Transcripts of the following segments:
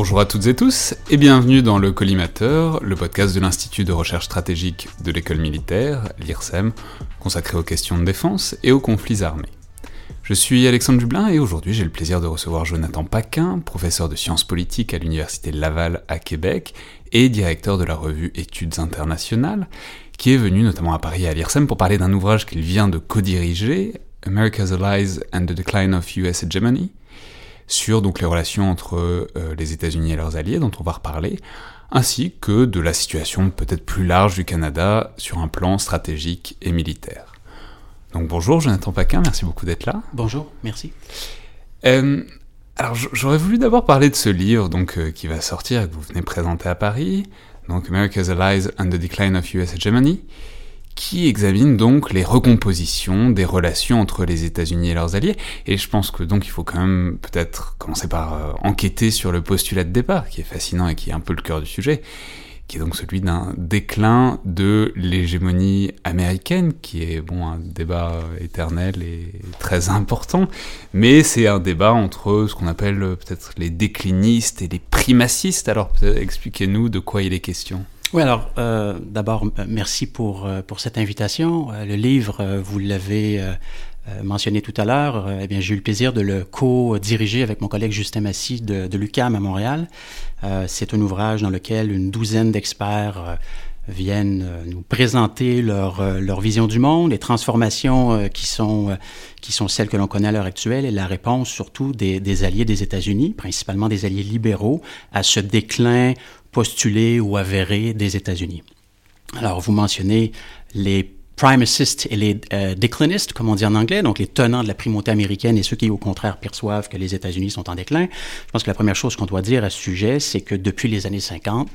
Bonjour à toutes et tous et bienvenue dans le Collimateur, le podcast de l'Institut de recherche stratégique de l'école militaire, l'IRSEM, consacré aux questions de défense et aux conflits armés. Je suis Alexandre Dublin et aujourd'hui j'ai le plaisir de recevoir Jonathan Paquin, professeur de sciences politiques à l'Université Laval à Québec et directeur de la revue Études internationales, qui est venu notamment à Paris à l'IRSEM pour parler d'un ouvrage qu'il vient de co-diriger, America's Allies and the Decline of US Hegemony, sur donc les relations entre euh, les États-Unis et leurs alliés, dont on va reparler, ainsi que de la situation peut-être plus large du Canada sur un plan stratégique et militaire. Donc bonjour Jonathan Paquin, merci beaucoup d'être là. Bonjour, merci. Euh, alors j'aurais voulu d'abord parler de ce livre donc, euh, qui va sortir que vous venez présenter à Paris, donc America's Allies and the Decline of US Hegemony, qui examine donc les recompositions des relations entre les États-Unis et leurs alliés. Et je pense que donc il faut quand même peut-être commencer par euh, enquêter sur le postulat de départ, qui est fascinant et qui est un peu le cœur du sujet, qui est donc celui d'un déclin de l'hégémonie américaine, qui est bon un débat éternel et très important, mais c'est un débat entre ce qu'on appelle peut-être les déclinistes et les primacistes. Alors expliquez-nous de quoi il est question. Oui, alors euh, d'abord merci pour, euh, pour cette invitation. Euh, le livre, vous l'avez mentionné tout à l'heure, eh bien j'ai eu le plaisir de le co-diriger avec mon collègue Justin Massy de, de l'UCAM à Montréal. Euh, c'est un ouvrage dans lequel une douzaine d'experts euh, viennent euh, nous présenter leur, leur, vision du monde, les transformations qui, sont, qui sont celles que l'on connaît à l'heure actuelle et la réponse surtout des, des alliés des États-Unis, principalement des alliés libéraux, à ce déclin postulé ou avéré des États-Unis. Alors, vous mentionnez les primacists et les euh, déclinistes, comme on dit en anglais, donc les tenants de la primauté américaine et ceux qui, au contraire, perçoivent que les États-Unis sont en déclin. Je pense que la première chose qu'on doit dire à ce sujet, c'est que depuis les années 50,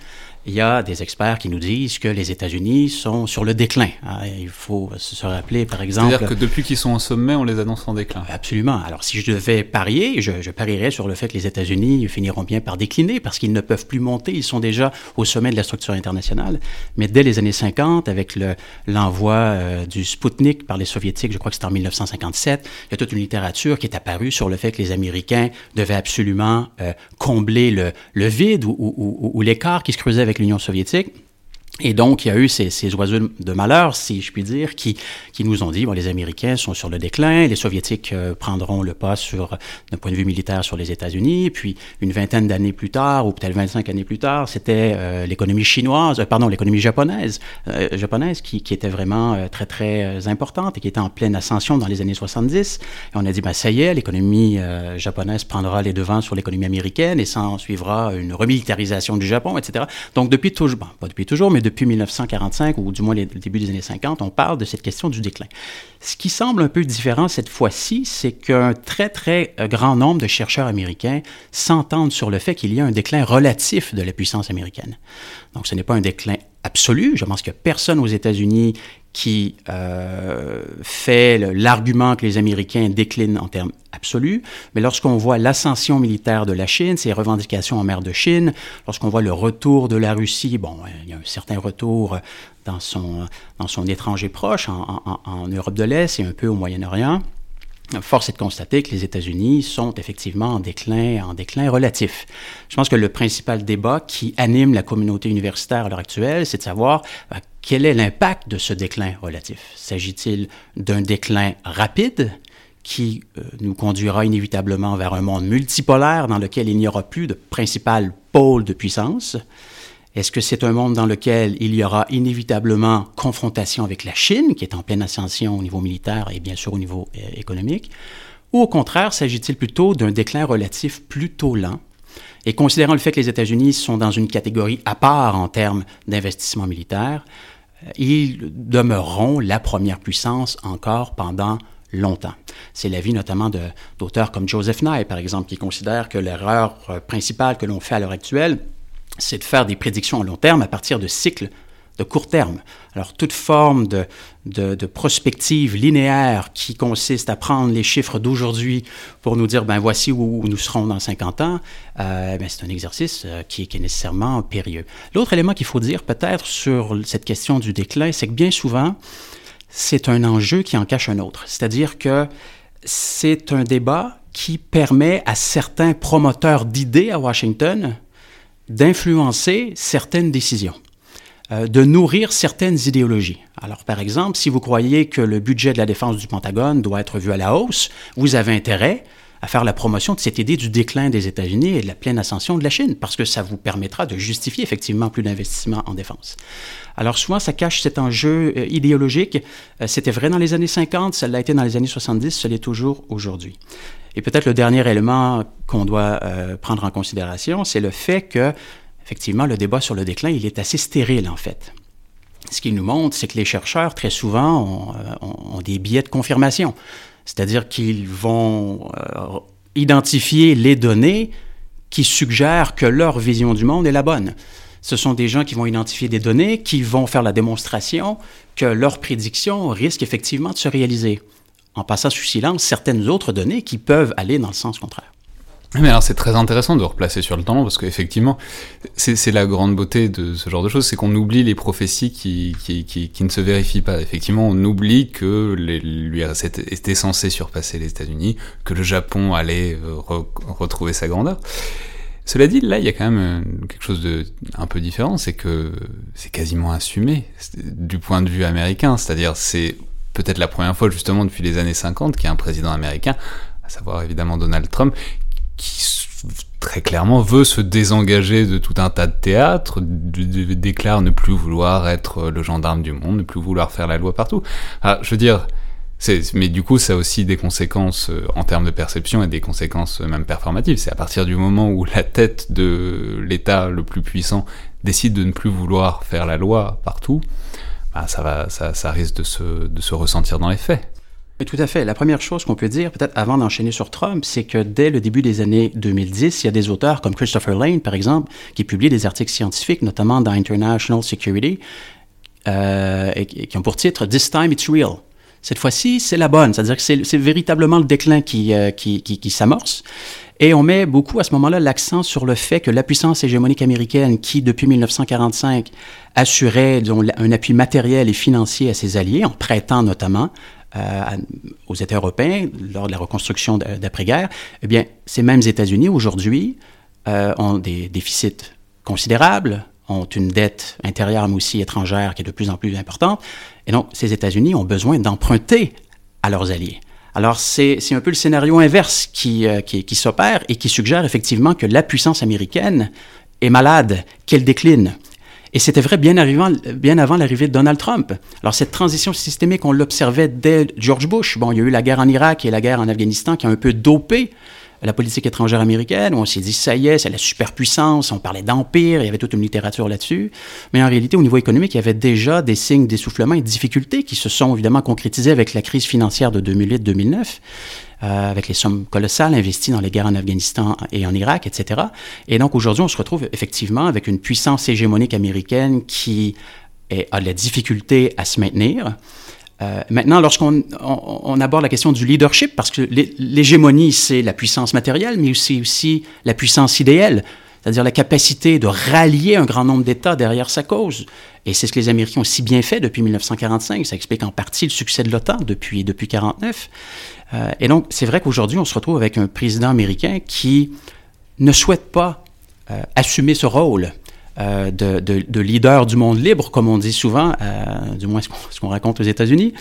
il y a des experts qui nous disent que les États-Unis sont sur le déclin. Ah, il faut se rappeler, par exemple... C'est-à-dire que depuis qu'ils sont au sommet, on les annonce en déclin. Absolument. Alors, si je devais parier, je, je parierais sur le fait que les États-Unis finiront bien par décliner parce qu'ils ne peuvent plus monter. Ils sont déjà au sommet de la structure internationale. Mais dès les années 50, avec l'envoi euh, du Sputnik par les Soviétiques, je crois que c'était en 1957, il y a toute une littérature qui est apparue sur le fait que les Américains devaient absolument euh, combler le, le vide ou, ou, ou l'écart qui se creusait avec l'Union soviétique. Et donc, il y a eu ces, ces, oiseaux de malheur, si je puis dire, qui, qui nous ont dit, bon, les Américains sont sur le déclin, les Soviétiques euh, prendront le pas sur, d'un point de vue militaire sur les États-Unis, puis une vingtaine d'années plus tard, ou peut-être 25 années plus tard, c'était euh, l'économie chinoise, euh, pardon, l'économie japonaise, japonaise qui, qui, était vraiment très, très importante et qui était en pleine ascension dans les années 70. Et on a dit, ben, ça y est, l'économie japonaise prendra les devants sur l'économie américaine et s'en suivra une remilitarisation du Japon, etc. Donc, depuis toujours, bon, pas depuis toujours, mais depuis 1945, ou du moins le début des années 50, on parle de cette question du déclin. Ce qui semble un peu différent cette fois-ci, c'est qu'un très, très euh, grand nombre de chercheurs américains s'entendent sur le fait qu'il y a un déclin relatif de la puissance américaine. Donc, ce n'est pas un déclin absolu. Je pense a personne aux États-Unis qui euh, fait l'argument que les Américains déclinent en termes absolus, mais lorsqu'on voit l'ascension militaire de la Chine, ses revendications en mer de Chine, lorsqu'on voit le retour de la Russie, bon, il y a un certain retour dans son, dans son étranger proche, en, Europe de l'Est et un peu au Moyen-Orient, Force est de constater que les États-Unis sont effectivement en déclin, en déclin relatif. Je pense que le principal débat qui anime la communauté universitaire à l'heure actuelle, c'est de savoir ben, quel est l'impact de ce déclin relatif? S'agit-il d'un déclin rapide qui euh, nous conduira inévitablement vers un monde multipolaire dans lequel il n'y aura plus de principal pôle de puissance? Est-ce que c'est un monde dans lequel il y aura inévitablement confrontation avec la Chine, qui est en pleine ascension au niveau militaire et bien sûr au niveau euh, économique? Ou au contraire, s'agit-il plutôt d'un déclin relatif plutôt lent? Et considérant le fait que les États-Unis sont dans une catégorie à part en termes d'investissement militaire, euh, ils demeureront la première puissance encore pendant longtemps. C'est l'avis notamment d'auteurs comme Joseph Nye, par exemple, qui considère que l'erreur euh, principale que l'on fait à l'heure actuelle, c'est de faire des prédictions à long terme à partir de cycles de court terme. Alors, toute forme de, de, prospective linéaire qui consiste à prendre les chiffres d'aujourd'hui pour nous dire, ben voici où, nous serons dans 50 ans, euh, ben, c'est un exercice euh, qui, qui, est nécessairement périlleux. L'autre élément qu'il faut dire peut-être sur cette question du déclin, c'est que bien souvent, c'est un enjeu qui en cache un autre. C'est-à-dire que c'est un débat qui permet à certains promoteurs d'idées à Washington d'influencer certaines décisions, de nourrir certaines idéologies. Alors, par exemple, si vous croyez que le budget de la défense du Pentagone doit être vu à la hausse, vous avez intérêt à faire la promotion de cette idée du déclin des États-Unis et de la pleine ascension de la Chine, parce que ça vous permettra de justifier effectivement plus d'investissement en défense. Alors souvent, ça cache cet enjeu euh, idéologique. Euh, c'était vrai dans les années 50, ça l'a été dans les années 70, ça l'est toujours aujourd'hui. Et peut-être le dernier élément qu'on doit euh, prendre en considération, c'est le fait que, effectivement, le débat sur le déclin, il est assez stérile en fait. Ce qu'il nous montre, c'est que les chercheurs, très souvent, ont, ont des biais de confirmation. C'est-à-dire qu'ils vont euh, identifier les données qui suggèrent que leur vision du monde est la bonne. Ce sont des gens qui vont identifier des données, qui vont faire la démonstration que leur prédiction risque effectivement de se réaliser, en passant sous silence certaines autres données qui peuvent aller dans le sens contraire. Mais alors c'est très intéressant de replacer sur le temps parce qu'effectivement, c'est la grande beauté de ce genre de choses, c'est qu'on oublie les prophéties qui, qui, qui, qui, ne se vérifient pas. Effectivement, on oublie que l'URSS était censé surpasser les États-Unis, que le Japon allait euh, retrouver sa grandeur. Cela dit, là, il y a quand même euh, quelque chose de un peu différent, c'est que c'est quasiment assumé du point de vue américain, c'est-à-dire c'est peut-être la première fois justement depuis les années 50 qu'il y a un président américain à savoir évidemment Donald Trump, qui très clairement veut se désengager de tout un tas de théâtres, déclare ne plus vouloir être le gendarme du monde, ne plus vouloir faire la loi partout. Ah, je veux dire, mais du coup, ça a aussi des conséquences euh, en termes de perception et des conséquences euh, même performatives. C'est à partir du moment où la tête de l'État le plus puissant décide de ne plus vouloir faire la loi partout, bah, ça, va, ça, ça risque de se, de se ressentir dans les faits. Tout à fait. La première chose qu'on peut dire, peut-être avant d'enchaîner sur Trump, c'est que dès le début des années 2010, il y a des auteurs comme Christopher Lane, par exemple, qui publient des articles scientifiques, notamment dans International Security, euh, et, qui ont pour titre This time it's real. Cette fois-ci, c'est la bonne, c'est-à-dire que c'est véritablement le déclin qui, euh, qui, qui, s'amorce. Et on met beaucoup à ce moment-là l'accent sur le fait que la puissance hégémonique américaine, qui depuis 1945 assurait un appui matériel et financier à ses alliés, en prêtant notamment, aux États européens lors de la reconstruction d'après-guerre, eh bien, ces mêmes États-Unis aujourd'hui euh, ont des déficits considérables, ont une dette intérieure mais aussi étrangère qui est de plus en plus importante. Et donc, ces États-Unis ont besoin d'emprunter à leurs alliés. Alors, c'est un peu le scénario inverse euh, qui, qui s'opère et qui suggère effectivement que la puissance américaine est malade, qu'elle décline. Et c'était vrai bien, bien avant l'arrivée de Donald Trump. Alors cette transition systémique, on l'observait dès George Bush. Bon, il y a eu la guerre en Irak et la guerre en Afghanistan qui a un peu dopé la politique étrangère américaine, où on s'est dit, ça y est, c'est la superpuissance, on parlait d'empire, il y avait toute une littérature là-dessus. Mais en réalité, au niveau économique, il y avait déjà des signes d'essoufflement et de difficultés qui se sont évidemment concrétisés avec la crise financière de 2008-2009. Euh, avec les sommes colossales investies dans les guerres en Afghanistan et en Irak, etc. Et donc aujourd'hui, on se retrouve effectivement avec une puissance hégémonique américaine qui a de la difficulté à se maintenir. Euh, maintenant, lorsqu'on on, aborde la question du leadership, parce que l'hégémonie, c'est la puissance matérielle, mais c'est aussi la puissance idéale, c'est-à-dire la capacité de rallier un grand nombre d'États derrière sa cause. Et c'est ce que les Américains ont si bien fait depuis 1945. Ça explique en partie le succès de l'OTAN depuis, depuis 1949. Euh, et donc, c'est vrai qu'aujourd'hui, on se retrouve avec un président américain qui ne souhaite pas euh, assumer ce rôle euh, de, de, leader du monde libre, comme on dit souvent, euh, du moins ce qu'on raconte aux États-Unis.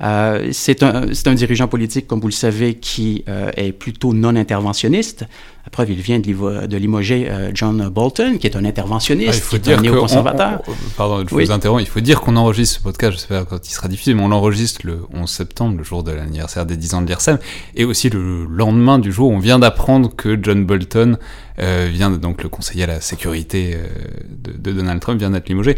Euh, c'est un, un, dirigeant politique, comme vous le savez, qui est plutôt non interventionniste. La preuve, il vient de, de limoger John Bolton, qui est un interventionniste, ah, qui est un néoconservateur. pardon, je vous interromps. Il faut dire qu'on enregistre ce podcast, je sais pas quand il sera diffusé, mais on l'enregistre le 11 septembre, le jour de l'anniversaire des 10 ans de l'IRSEM, et aussi le lendemain du jour où on vient d'apprendre que John Bolton euh, vient donc le conseiller à la sécurité euh, de, Donald Trump vient d'être limogé.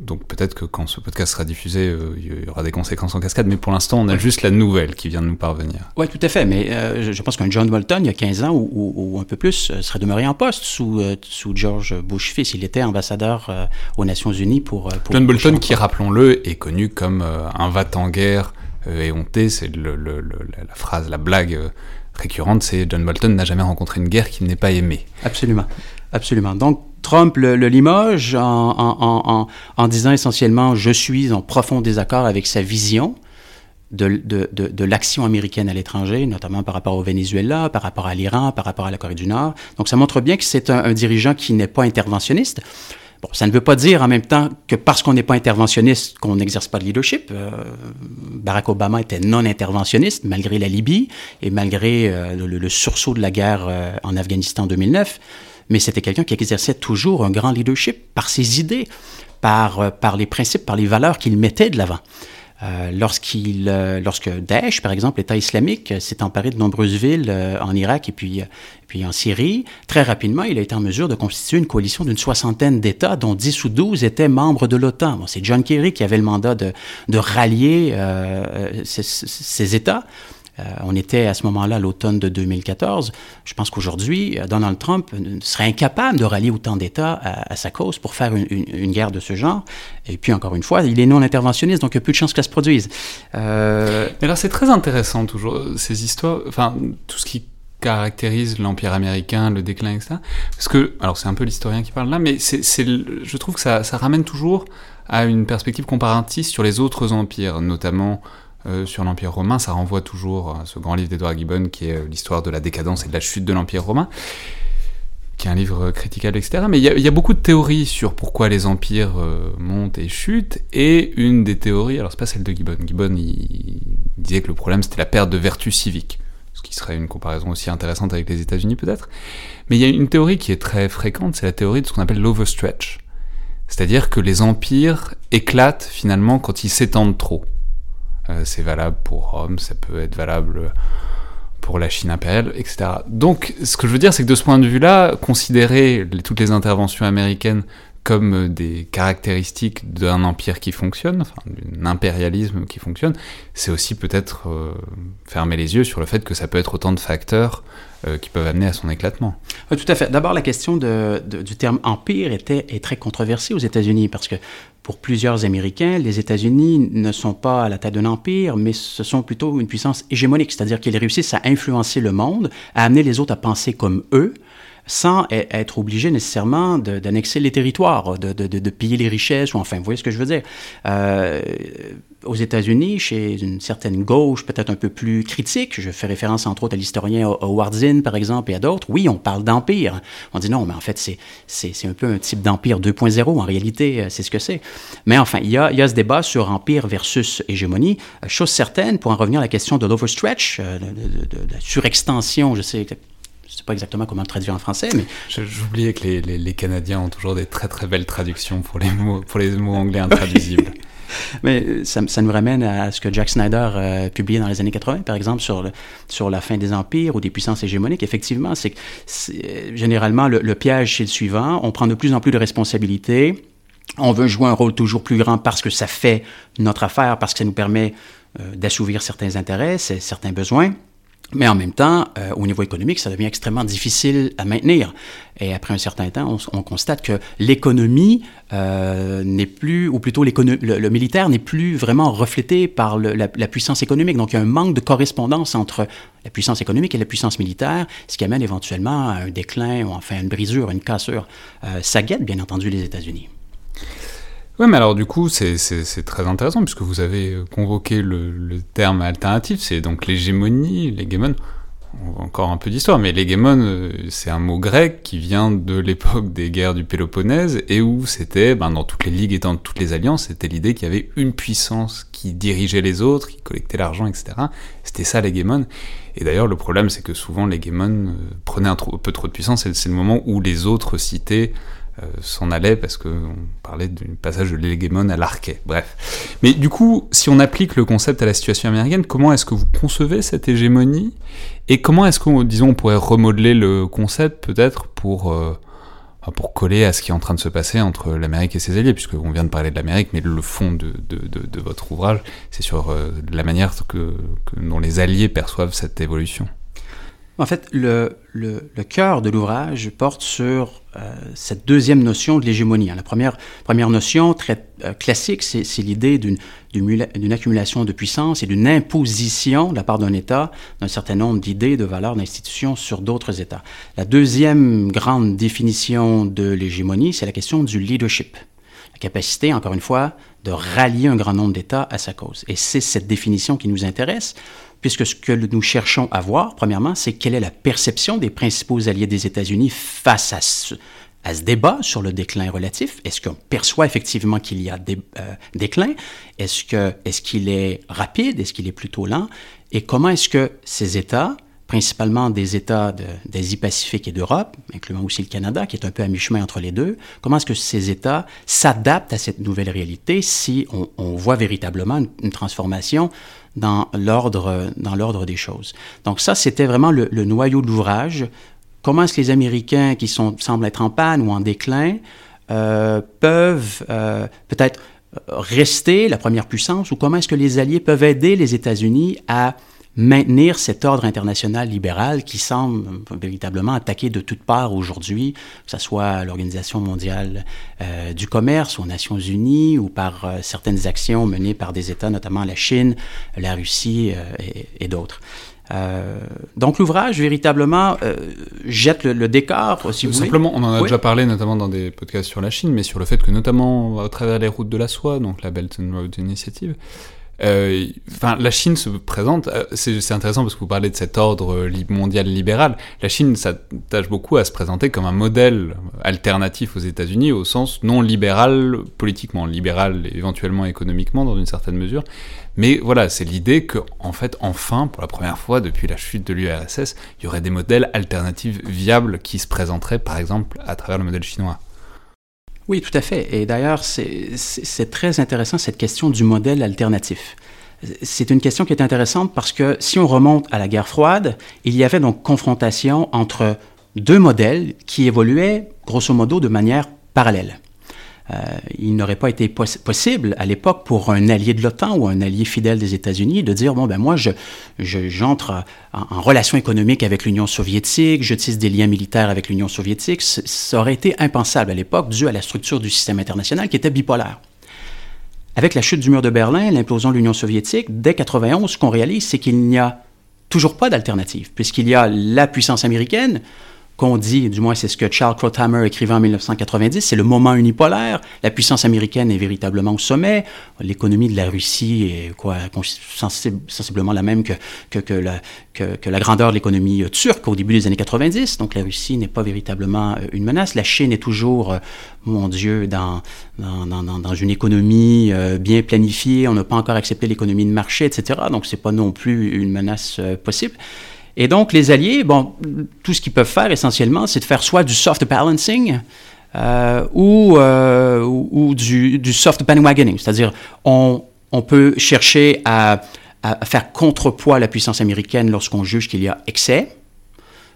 Donc peut-être que quand ce podcast sera diffusé, euh, il y aura des conséquences en cascade, mais pour l'instant, on a juste la nouvelle qui vient de nous parvenir. Oui, tout à fait. Mais je pense qu'un John Bolton, il y a 15 ans ou, un peu plus, serait demeuré en poste sous, sous George Bush fils. Il était ambassadeur aux Nations Unies pour. John Bolton, qui, rappelons-le, est connu comme un va-t-en-guerre éhonté. C'est la phrase, la blague récurrente, c'est John Bolton n'a jamais rencontré une guerre qu'il n'ait pas aimée. Absolument, absolument. Donc Trump le, limoge en, disant essentiellement je suis en profond désaccord avec sa vision de, de, l'action américaine à l'étranger, notamment par rapport au Venezuela, par rapport à l'Iran, par rapport à la Corée du Nord. Donc ça montre bien que c'est un dirigeant qui n'est pas interventionniste ça ne veut pas dire en même temps que parce qu'on n'est pas interventionniste qu'on n'exerce pas de leadership. Euh, Barack Obama était non interventionniste malgré la Libye et malgré euh, le, sursaut de la guerre euh, en Afghanistan en 2009. Mais c'était quelqu'un qui exerçait toujours un grand leadership par ses idées, par les principes, par les valeurs qu'il mettait de l'avant. Euh, lorsqu'il, euh, lorsque Daesh, par exemple, l'État islamique, euh, s'est emparé de nombreuses villes en Irak et puis, puis en Syrie, très rapidement, il a été en mesure de constituer une coalition d'une soixantaine d'États, dont 10 ou 12 étaient membres de l'OTAN. c'est John Kerry qui avait le mandat de, de rallier ces, ces États. Euh, on était à ce moment-là, l'automne de 2014. Je pense qu'aujourd'hui, euh, Donald Trump serait incapable de rallier autant d'États à, sa cause pour faire une, guerre de ce genre. Et puis, encore une fois, il est non interventionniste, donc il y a peu de chances que ça se produise. Euh, Mais là, c'est très intéressant, toujours, ces histoires, enfin, tout ce qui caractérise l'Empire américain, le déclin, etc. Parce que, alors c'est un peu l'historien qui parle là, mais c'est, je trouve que ça, ça ramène toujours à une perspective comparatiste sur les autres empires, notamment euh, sur l'Empire romain, ça renvoie toujours à ce grand livre d'Edouard Gibbon qui est euh, l'histoire de la décadence et de la chute de l'Empire romain, qui est un livre critiquable, etc. Mais il y, a beaucoup de théories sur pourquoi les empires euh, montent et chutent, et une des théories, alors c'est pas celle de Gibbon, Gibbon il, disait que le problème c'était la perte de vertu civique, ce qui serait une comparaison aussi intéressante avec les États-Unis peut-être. Mais il y a une théorie qui est très fréquente, c'est la théorie de ce qu'on appelle l'overstretch. C'est-à-dire que les empires éclatent finalement quand ils s'étendent trop. Euh, c'est valable pour Rome, ça peut être valable pour la Chine impériale, etc. Donc, ce que je veux dire, c'est que de ce point de vue-là, considérer toutes les interventions américaines comme des caractéristiques d'un empire qui fonctionne, enfin, d'un impérialisme qui fonctionne, c'est aussi peut-être euh, fermer les yeux sur le fait que ça peut être autant de facteurs euh, qui peuvent amener à son éclatement. Oui, tout à fait. D'abord, la question du terme empire était, est très controversée aux États-Unis parce que pour plusieurs Américains, les États-Unis ne sont pas à la tête d'un empire, mais ce sont plutôt une puissance hégémonique, c'est-à-dire qu'ils réussissent à influencer le monde, à amener les autres à penser comme eux, sans e-, être obligés nécessairement d'annexer les territoires, de, de, de, piller les richesses, ou enfin, vous voyez ce que je veux dire. Euh, aux États-Unis, chez une certaine gauche peut-être un peu plus critique, je fais référence entre autres à l'historien Howard Zinn, par exemple, et à d'autres, oui, on parle d'empire. On dit non, mais en fait, c'est un peu un type d'empire 2.0, en réalité, euh, c'est ce que c'est. Mais enfin, il y, a, il y a ce débat sur empire versus hégémonie. Euh, chose certaine, pour en revenir à la question de l'overstretch, de, de, la surextension, je sais je ne sais pas exactement comment le traduire en français, mais... J'oubliais que les, les, Canadiens ont toujours des très très belles traductions pour les mots, pour les mots anglais intraduisibles. mais ça, ça, nous ramène à ce que Jack Snyder euh, publié dans les années 80, par exemple, sur, sur la fin des empires ou des puissances hégémoniques. Effectivement, c'est généralement le, le piège, c'est le suivant. On prend de plus en plus de responsabilités. On veut jouer un rôle toujours plus grand parce que ça fait notre affaire, parce que ça nous permet euh, d'assouvir certains intérêts, certains besoins. Mais en même temps, euh, au niveau économique, ça devient extrêmement difficile à maintenir. Et après un certain temps, on, constate que l'économie euh, n'est plus, ou plutôt le, le, militaire n'est plus vraiment reflété par le, la, la, puissance économique. Donc il y a un manque de correspondance entre la puissance économique et la puissance militaire, ce qui amène éventuellement à un déclin ou enfin une brisure, une cassure. Euh, ça guette bien entendu les États-Unis. Oui, mais alors du coup, c'est très intéressant puisque vous avez convoqué le, terme alternatif, c'est donc l'hégémonie, l'hégémon. encore un peu d'histoire, mais l'hégémon, euh, c'est un mot grec qui vient de l'époque des guerres du Péloponnèse et où c'était, ben, dans toutes les ligues et dans toutes les alliances, c'était l'idée qu'il y avait une puissance qui dirigeait les autres, qui collectait l'argent, etc. C'était ça l'hégémon. Et d'ailleurs, le problème, c'est que souvent l'hégémon euh, prenait un, peu trop de puissance et c'est le moment où les autres cités s'en allait parce qu'on parlait du passage de l'hégémon à l'arquet. Bref. Mais du coup, si on applique le concept à la situation américaine, comment est-ce que vous concevez cette hégémonie? Et comment est-ce qu'on, disons, on pourrait remodeler le concept peut-être pour, euh, pour coller à ce qui est en train de se passer entre l'Amérique et ses alliés, puisqu'on vient de parler de l'Amérique, mais le fond de, de, votre ouvrage, c'est sur euh, la manière que, dont les alliés perçoivent cette évolution. En fait, le, cœur de l'ouvrage porte sur euh, cette deuxième notion de l'hégémonie. Hein. La première, première notion très euh, classique, c'est l'idée d'une accumulation de puissance et d'une imposition de la part d'un État d'un certain nombre d'idées, de valeurs, d'institutions sur d'autres États. La deuxième grande définition de l'hégémonie, c'est la question du leadership. La capacité, encore une fois, de rallier un grand nombre d'États à sa cause. Et c'est cette définition qui nous intéresse puisque ce que nous cherchons à voir, premièrement, c'est quelle est la perception des principaux alliés des États-Unis face à ce, débat sur le déclin relatif. Est-ce qu'on perçoit effectivement qu'il y a des euh, déclin? Est-ce qu'il est rapide? Est-ce qu'il est plutôt lent? Et comment est-ce que ces États, principalement des États d'Asie-Pacifique et d'Europe, incluant aussi le Canada, qui est un peu à mi-chemin entre les deux, comment est-ce que ces États s'adaptent à cette nouvelle réalité si on, voit véritablement une, transformation dans l'ordre, des choses? Donc ça, c'était vraiment le, noyau de l'ouvrage. Comment est-ce que les Américains qui semblent être en panne ou en déclin euh, peuvent euh, peut-être rester la première puissance ou comment est-ce que les Alliés peuvent aider les États-Unis à maintenir cet ordre international libéral qui semble véritablement attaqué de toutes parts aujourd'hui, que ce soit l'Organisation mondiale euh, du commerce, aux Nations unies, ou par euh, certaines actions menées par des États, notamment la Chine, la Russie euh, et, et d'autres. Euh, donc l'ouvrage véritablement euh, jette le, le, décor, si vous Simplement, on en a oui. déjà parlé notamment dans des podcasts sur la Chine, mais sur le fait que notamment à travers les routes de la soie, donc la Belt and Road Initiative, euh, la Chine se présente, euh, c'est intéressant parce que vous parlez de cet ordre mondial libéral. La Chine s'attache beaucoup à se présenter comme un modèle alternatif aux États-Unis au sens non libéral politiquement, libéral éventuellement économiquement dans une certaine mesure. Mais voilà, c'est l'idée que, en fait, enfin, pour la première fois depuis la chute de l'URSS, il y aurait des modèles alternatifs viables qui se présenteraient, par exemple, à travers le modèle chinois. Oui, tout à fait. Et d'ailleurs, c'est très intéressant cette question du modèle alternatif. C'est une question qui est intéressante parce que si on remonte à la guerre froide, il y avait donc confrontation entre deux modèles qui évoluaient grosso modo de manière parallèle. Euh, il n'aurait pas été poss possible à l'époque pour un allié de l'OTAN ou un allié fidèle des États-Unis de dire bon ben moi je j'entre en, en, relation économique avec l'Union soviétique, je tisse des liens militaires avec l'Union soviétique. Ça aurait été impensable à l'époque dû à la structure du système international qui était bipolaire. Avec la chute du mur de Berlin, l'implosion de l'Union soviétique, dès 91, ce qu'on réalise, c'est qu'il n'y a toujours pas d'alternative, puisqu'il y a la puissance américaine, qu'on dit, du moins c'est ce que Charles Krauthammer écrivait en 1990, c'est le moment unipolaire. La puissance américaine est véritablement au sommet. L'économie de la Russie est quoi, sensiblement la même que, que, que, la, grandeur de l'économie turque au début des années 90. Donc la Russie n'est pas véritablement euh, une menace. La Chine est toujours, euh, mon Dieu, dans, une économie euh, bien planifiée. On n'a pas encore accepté l'économie de marché, etc. Donc c'est pas non plus une menace possible. Et donc, les Alliés, bon, tout ce qu'ils peuvent faire essentiellement, c'est de faire soit du soft balancing euh, ou, euh, du, soft bandwagoning, c'est-à-dire on, peut chercher à, faire contrepoids à la puissance américaine lorsqu'on juge qu'il y a excès.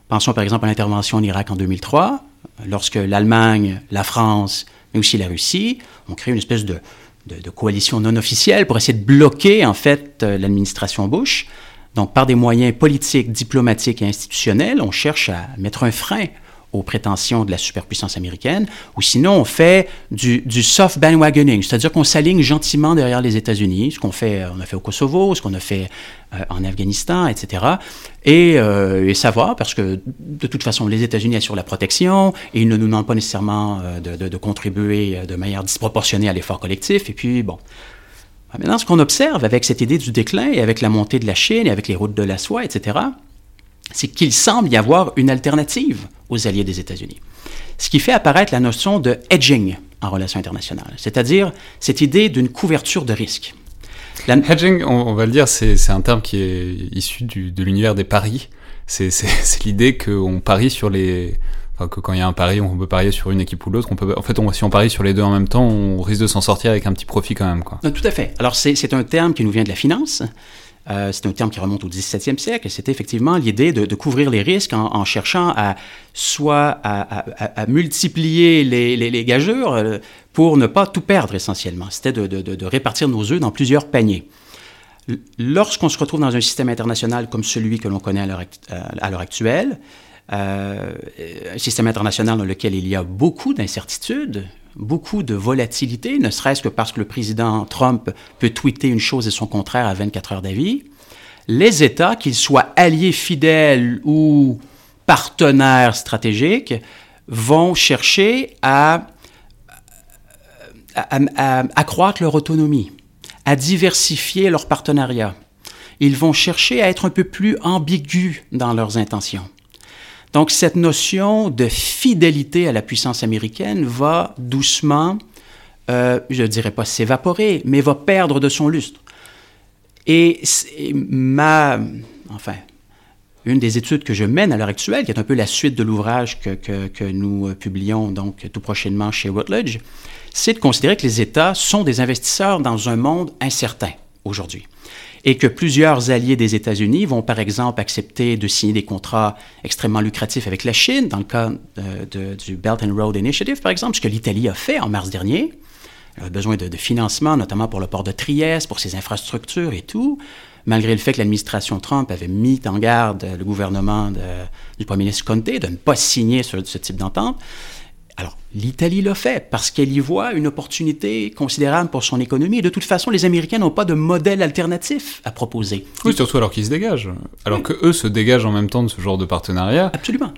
Pensons par exemple à l'intervention en Irak en 2003, lorsque l'Allemagne, la France, mais aussi la Russie ont créé une espèce de, de, coalition non officielle pour essayer de bloquer en fait l'administration Bush. Donc, par des moyens politiques, diplomatiques et institutionnels, on cherche à mettre un frein aux prétentions de la superpuissance américaine, ou sinon on fait du, soft bandwagoning, c'est-à-dire qu'on s'aligne gentiment derrière les États-Unis, ce qu'on fait, on a fait au Kosovo, ce qu'on a fait euh, en Afghanistan, etc. Et, euh, et, savoir, parce que de toute façon, les États-Unis assurent la protection et ils ne nous demandent pas nécessairement euh, de, de, de contribuer de manière disproportionnée à l'effort collectif. Et puis, bon, Maintenant, ce qu'on observe avec cette idée du déclin et avec la montée de la Chine et avec les routes de la soie, etc., c'est qu'il semble y avoir une alternative aux alliés des États-Unis. Ce qui fait apparaître la notion de hedging en relations internationales, c'est-à-dire cette idée d'une couverture de risque. La... Hedging, on, va le dire, c'est un terme qui est issu de l'univers des paris. C'est l'idée qu'on parie sur les, Que quand il y a un pari, on peut parier sur une équipe ou l'autre. On peut, en fait, si on parie sur les deux en même temps, on risque de s'en sortir avec un petit profit quand même. Quoi. Tout à fait. Alors, c'est un terme qui nous vient de la finance. Euh, c'est un terme qui remonte au 17e siècle. C'était effectivement l'idée de, couvrir les risques en, cherchant à soit à, multiplier les, les, euh, pour ne pas tout perdre essentiellement. C'était de, répartir nos œufs dans plusieurs paniers. Lorsqu'on se retrouve dans un système international comme celui que l'on connaît à l'heure actuelle, euh, un système international dans lequel il y a beaucoup d'incertitudes, beaucoup de volatilité, ne serait-ce que parce que le président Trump peut tweeter une chose et son contraire à 24 heures d'avis. Les États, qu'ils soient alliés fidèles ou partenaires stratégiques, vont chercher à, accroître leur autonomie, à diversifier leur partenariat. Ils vont chercher à être un peu plus ambigus dans leurs intentions. Donc cette notion de fidélité à la puissance américaine va doucement, euh, je ne dirais pas s'évaporer, mais va perdre de son lustre. Et ma, enfin, une des études que je mène à l'heure actuelle, qui est un peu la suite de l'ouvrage que, que, que, nous publions donc tout prochainement chez Rutledge, c'est de considérer que les États sont des investisseurs dans un monde incertain aujourd'hui et que plusieurs alliés des États-Unis vont par exemple accepter de signer des contrats extrêmement lucratifs avec la Chine, dans le cas de, du Belt and Road Initiative par exemple, ce que l'Italie a fait en mars dernier. Elle a besoin de, de, financement, notamment pour le port de Trieste, pour ses infrastructures et tout, malgré le fait que l'administration Trump avait mis en garde le gouvernement du premier ministre Conte de ne pas signer ce type d'entente. Alors, l'Italie l'a fait parce qu'elle y voit une opportunité considérable pour son économie. Et de toute façon, les Américains n'ont pas de modèle alternatif à proposer. Oui, surtout alors qu'ils se dégagent. Alors oui. que eux se dégagent en même temps de ce genre de partenariat. Absolument.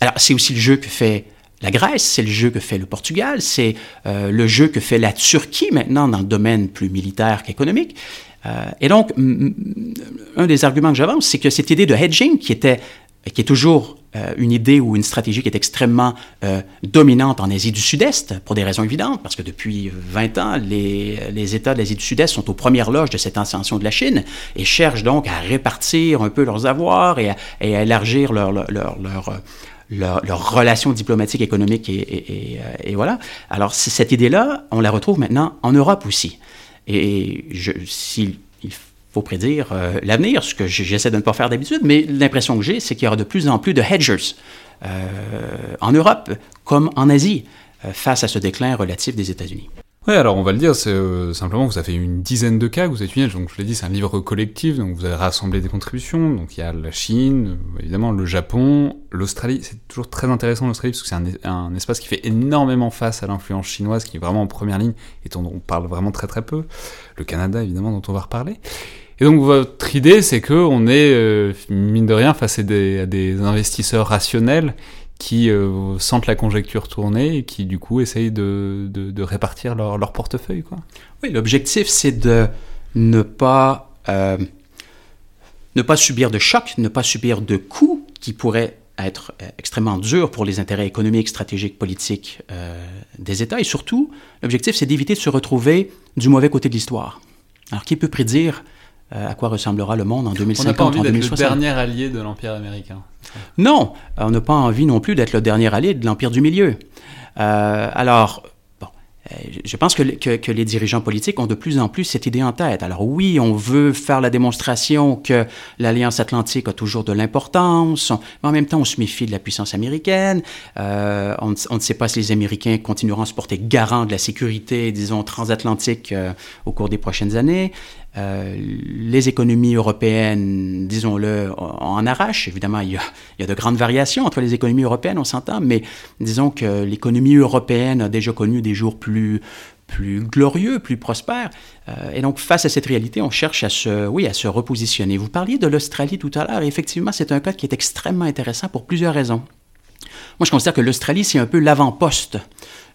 Alors, c'est aussi le jeu que fait la Grèce, c'est le jeu que fait le Portugal, c'est euh, le jeu que fait la Turquie maintenant dans le domaine plus militaire qu'économique. Euh, et donc, un des arguments que j'avance, c'est que cette idée de hedging, qui était qui est toujours euh, une idée ou une stratégie qui est extrêmement euh, dominante en Asie du Sud-Est, pour des raisons évidentes, parce que depuis 20 ans, les, les États de l'Asie du Sud-Est sont aux premières loges de cette ascension de la Chine et cherchent donc à répartir un peu leurs avoirs et à, élargir leur, leur, leur, leur leurs leur relations diplomatiques, économiques et, et, et, voilà. Alors cette idée-là, on la retrouve maintenant en Europe aussi. Et je, si, faut prédire euh, l'avenir, ce que j'essaie de ne pas faire d'habitude, mais l'impression que j'ai, c'est qu'il y aura de plus en plus de hedgers euh, en Europe comme en Asie euh, face à ce déclin relatif des États-Unis. Oui, alors on va le dire, c'est simplement que vous avez une dizaine de cas que vous étudiez, donc je l'ai dit, c'est un livre collectif, donc vous avez rassemblé des contributions, donc il y a la Chine, évidemment le Japon, l'Australie, c'est toujours très intéressant l'Australie, parce que c'est un, un, espace qui fait énormément face à l'influence chinoise, qui est vraiment en première ligne, et dont on parle vraiment très très peu, le Canada évidemment, dont on va reparler. Et donc votre idée, c'est que on est, euh, mine de rien, face à des, investisseurs rationnels qui euh, sentent la conjecture tourner et qui du coup essayent de, répartir leur, portefeuille. Oui, l'objectif c'est de ne pas, euh, ne pas subir de chocs, ne pas subir de coups qui pourraient être euh, extrêmement durs pour les intérêts économiques, stratégiques, politiques des États. Et surtout, l'objectif c'est d'éviter de se retrouver du mauvais côté de l'histoire. Alors qui peut prédire à quoi ressemblera le monde en 2050, on n'a pas envie en d'être le dernier allié de l'Empire américain. Non, on n'a pas envie non plus d'être le dernier allié de l'Empire du Milieu. Euh, alors, bon, euh, je pense que, que, que, les dirigeants politiques ont de plus en plus cette idée en tête. Alors oui, on veut faire la démonstration que l'Alliance atlantique a toujours de l'importance, mais en même temps, on se méfie de la puissance américaine. Euh, on, on, ne sait pas si les Américains continueront à se porter garant de la sécurité, disons, transatlantique euh, au cours des prochaines années. Euh, les économies européennes, disons-le, en arrachent. Évidemment, il y, a, de grandes variations entre les économies européennes, on s'entend, mais disons que l'économie européenne a déjà connu des jours plus, plus glorieux, plus prospères. Euh, et donc, face à cette réalité, on cherche à se, oui, à se repositionner. Vous parliez de l'Australie tout à l'heure, et effectivement, c'est un cas qui est extrêmement intéressant pour plusieurs raisons. Moi, je considère que l'Australie, c'est un peu l'avant-poste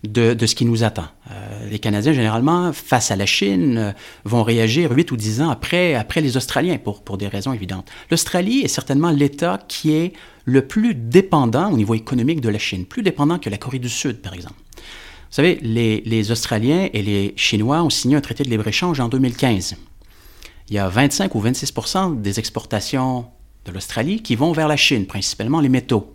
de, ce qui nous attend. Euh, les Canadiens, généralement, face à la Chine, euh, vont réagir 8 ou 10 ans après, après les Australiens, pour, pour des raisons évidentes. L'Australie est certainement l'État qui est le plus dépendant au niveau économique de la Chine, plus dépendant que la Corée du Sud, par exemple. Vous savez, les, les Australiens et les Chinois ont signé un traité de libre-échange en 2015. Il y a 25 ou 26% des exportations de l'Australie qui vont vers la Chine, principalement les métaux.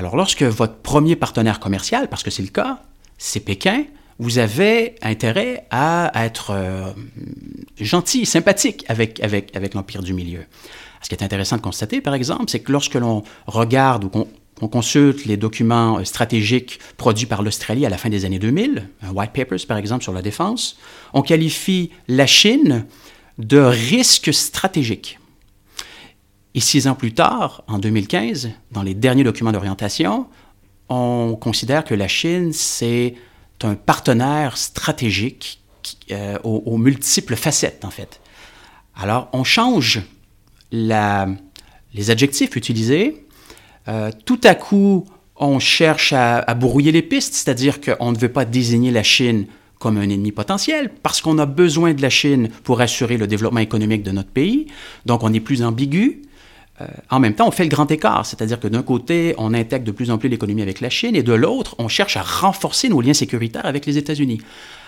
Alors lorsque votre premier partenaire commercial, parce que c'est le cas, c'est Pékin, vous avez intérêt à être euh, gentil, sympathique avec, avec, avec l'Empire du Milieu. Ce qui est intéressant de constater, par exemple, c'est que lorsque l'on regarde ou qu'on consulte les documents euh, stratégiques produits par l'Australie à la fin des années 2000, un white papers par exemple sur la défense, on qualifie la Chine de risque stratégique. Et six ans plus tard, en 2015, dans les derniers documents d'orientation, on considère que la Chine, c'est un partenaire stratégique euh, aux, multiples facettes, en fait. Alors, on change les adjectifs utilisés. Euh, tout à coup, on cherche à brouiller les pistes, c'est-à-dire qu'on ne veut pas désigner la Chine comme un ennemi potentiel, parce qu'on a besoin de la Chine pour assurer le développement économique de notre pays. Donc, on est plus ambigu. Euh, en même temps, on fait le grand écart, c'est-à-dire que d'un côté, on intègre de plus en plus l'économie avec la Chine, et de l'autre, on cherche à renforcer nos liens sécuritaires avec les États-Unis.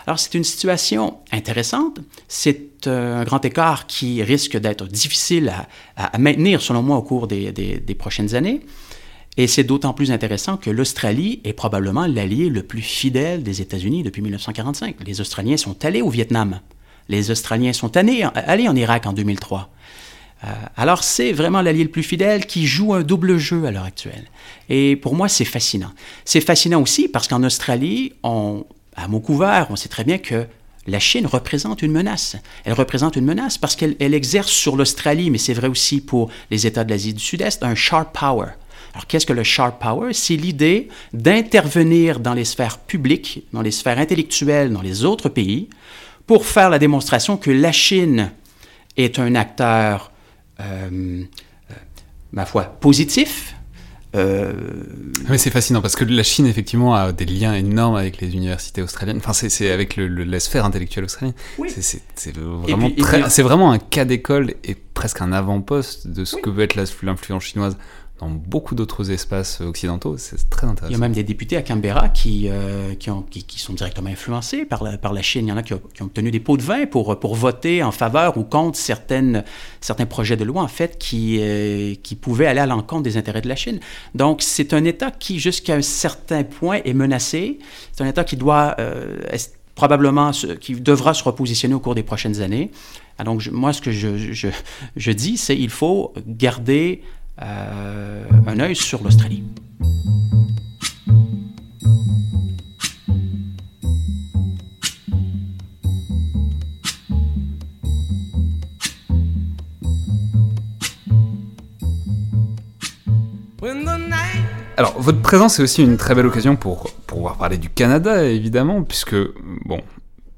Alors, c'est une situation intéressante. C'est euh, un grand écart qui risque d'être difficile à, maintenir, selon moi, au cours des, prochaines années. Et c'est d'autant plus intéressant que l'Australie est probablement l'allié le plus fidèle des États-Unis depuis 1945. Les Australiens sont allés au Vietnam. Les Australiens sont allés, allés en Irak en 2003. Euh, alors c'est vraiment l'allié le plus fidèle qui joue un double jeu à l'heure actuelle. Et pour moi, c'est fascinant. C'est fascinant aussi parce qu'en Australie, à mot couvert, on sait très bien que la Chine représente une menace. Elle représente une menace parce qu'elle exerce sur l'Australie, mais c'est vrai aussi pour les États de l'Asie du Sud-Est, un sharp power. Alors qu'est-ce que le sharp power? C'est l'idée d'intervenir dans les sphères publiques, dans les sphères intellectuelles, dans les autres pays, pour faire la démonstration que la Chine est un acteur ma foi, positif. Euh, Mais c'est fascinant parce que la Chine effectivement a des liens énormes avec les universités australiennes. Enfin, c'est avec le, la sphère intellectuelle australienne. C'est vraiment, vraiment un cas d'école et presque un avant-poste de ce que peut être l'influence chinoise dans beaucoup d'autres espaces occidentaux. C'est très intéressant. Il y a même des députés à Canberra qui, euh, qui, ont, qui, sont directement influencés par la, Chine. Il y en a qui ont, obtenu des pots de vin pour, voter en faveur ou contre certains projets de loi, en fait, qui, euh, qui pouvaient aller à l'encontre des intérêts de la Chine. Donc, c'est un État qui, jusqu'à un certain point, est menacé. C'est un État qui doit... Euh, probablement qui devra se repositionner au cours des prochaines années. Ah, donc, moi, ce que je, je, dis, c'est qu'il faut garder un œil sur l'Australie. Alors, votre présence est aussi une très belle occasion pour, pour pouvoir parler du Canada, évidemment, puisque, bon,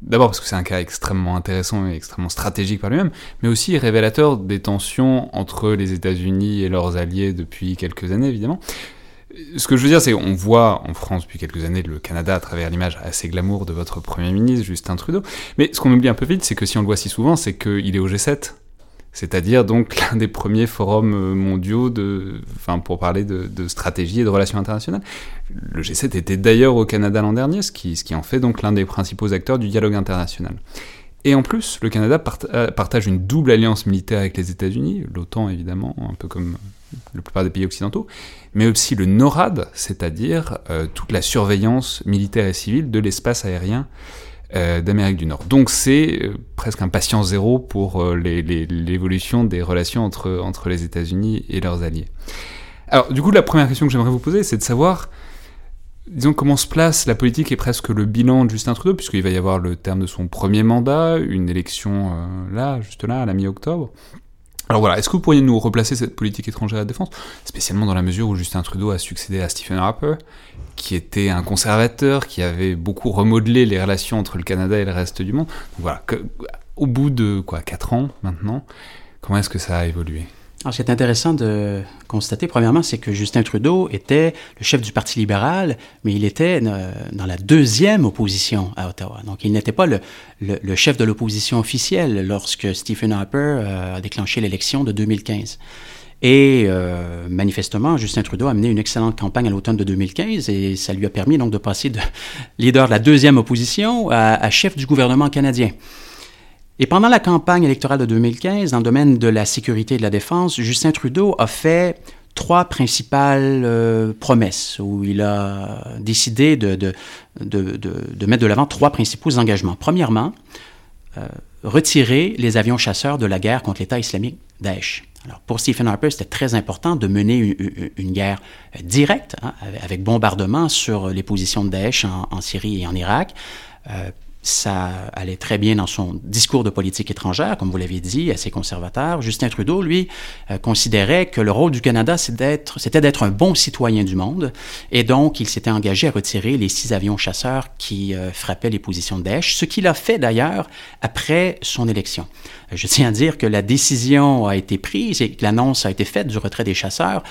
D'abord parce que c'est un cas extrêmement intéressant et extrêmement stratégique par lui-même, mais aussi révélateur des tensions entre les États-Unis et leurs alliés depuis quelques années, évidemment. Ce que je veux dire, c'est qu'on voit en France depuis quelques années le Canada à travers l'image assez glamour de votre Premier ministre, Justin Trudeau. Mais ce qu'on oublie un peu vite, c'est que si on le voit si souvent, c'est qu'il est au G7 c'est-à-dire donc l'un des premiers forums euh, mondiaux de, enfin, pour parler de, stratégie et de relations internationales. Le G7 était d'ailleurs au Canada l'an dernier, ce qui, en fait donc l'un des principaux acteurs du dialogue international. Et en plus, le Canada euh, partage une double alliance militaire avec les États-Unis, l'OTAN évidemment, un peu comme la plupart des pays occidentaux, mais aussi le NORAD, c'est-à-dire euh, toute la surveillance militaire et civile de l'espace aérien euh, d'Amérique du Nord. Donc c'est euh, presque un patient zéro pour euh, l'évolution des relations entre, entre les États-Unis et leurs alliés. Alors du coup, la première question que j'aimerais vous poser, c'est de savoir, disons, comment se place la politique et presque le bilan de Justin Trudeau, puisqu'il va y avoir le terme de son premier mandat, une élection là, juste là, à la mi-octobre. Alors voilà, est-ce que vous pourriez nous replacer cette politique étrangère à la défense, spécialement dans la mesure où Justin Trudeau a succédé à Stephen Harper, qui était un conservateur, qui avait beaucoup remodelé les relations entre le Canada et le reste du monde? Donc voilà, au bout de quoi, 4 ans maintenant, comment est-ce que ça a évolué? Alors, ce qui est intéressant de constater, premièrement, c'est que Justin Trudeau était le chef du Parti libéral, mais il était dans la deuxième opposition à Ottawa. Donc, il n'était pas le, chef de l'opposition officielle lorsque Stephen Harper euh, a déclenché l'élection de 2015. Et euh, manifestement, Justin Trudeau a mené une excellente campagne à l'automne de 2015 et ça lui a permis donc de passer de leader de la deuxième opposition à chef du gouvernement canadien. Et pendant la campagne électorale de 2015, dans le domaine de la sécurité et de la défense, Justin Trudeau a fait trois principales euh, promesses où il a décidé de, mettre de l'avant trois principaux engagements. Premièrement, euh, retirer les avions chasseurs de la guerre contre l'État islamique Daesh. Alors, pour Stephen Harper, c'était très important de mener une, guerre euh, directe, hein, avec bombardement sur les positions de Daesh en, Syrie et en Irak. Ça allait très bien dans son discours de politique étrangère, comme vous l'avez dit, assez conservateur. Justin Trudeau, lui, euh, considérait que le rôle du Canada, c'était d'être un bon citoyen du monde, et donc il s'était engagé à retirer les six avions chasseurs qui euh, frappaient les positions de Daesh, ce qu'il a fait d'ailleurs après son élection. Je tiens à dire que la décision a été prise et que l'annonce a été faite du retrait des chasseurs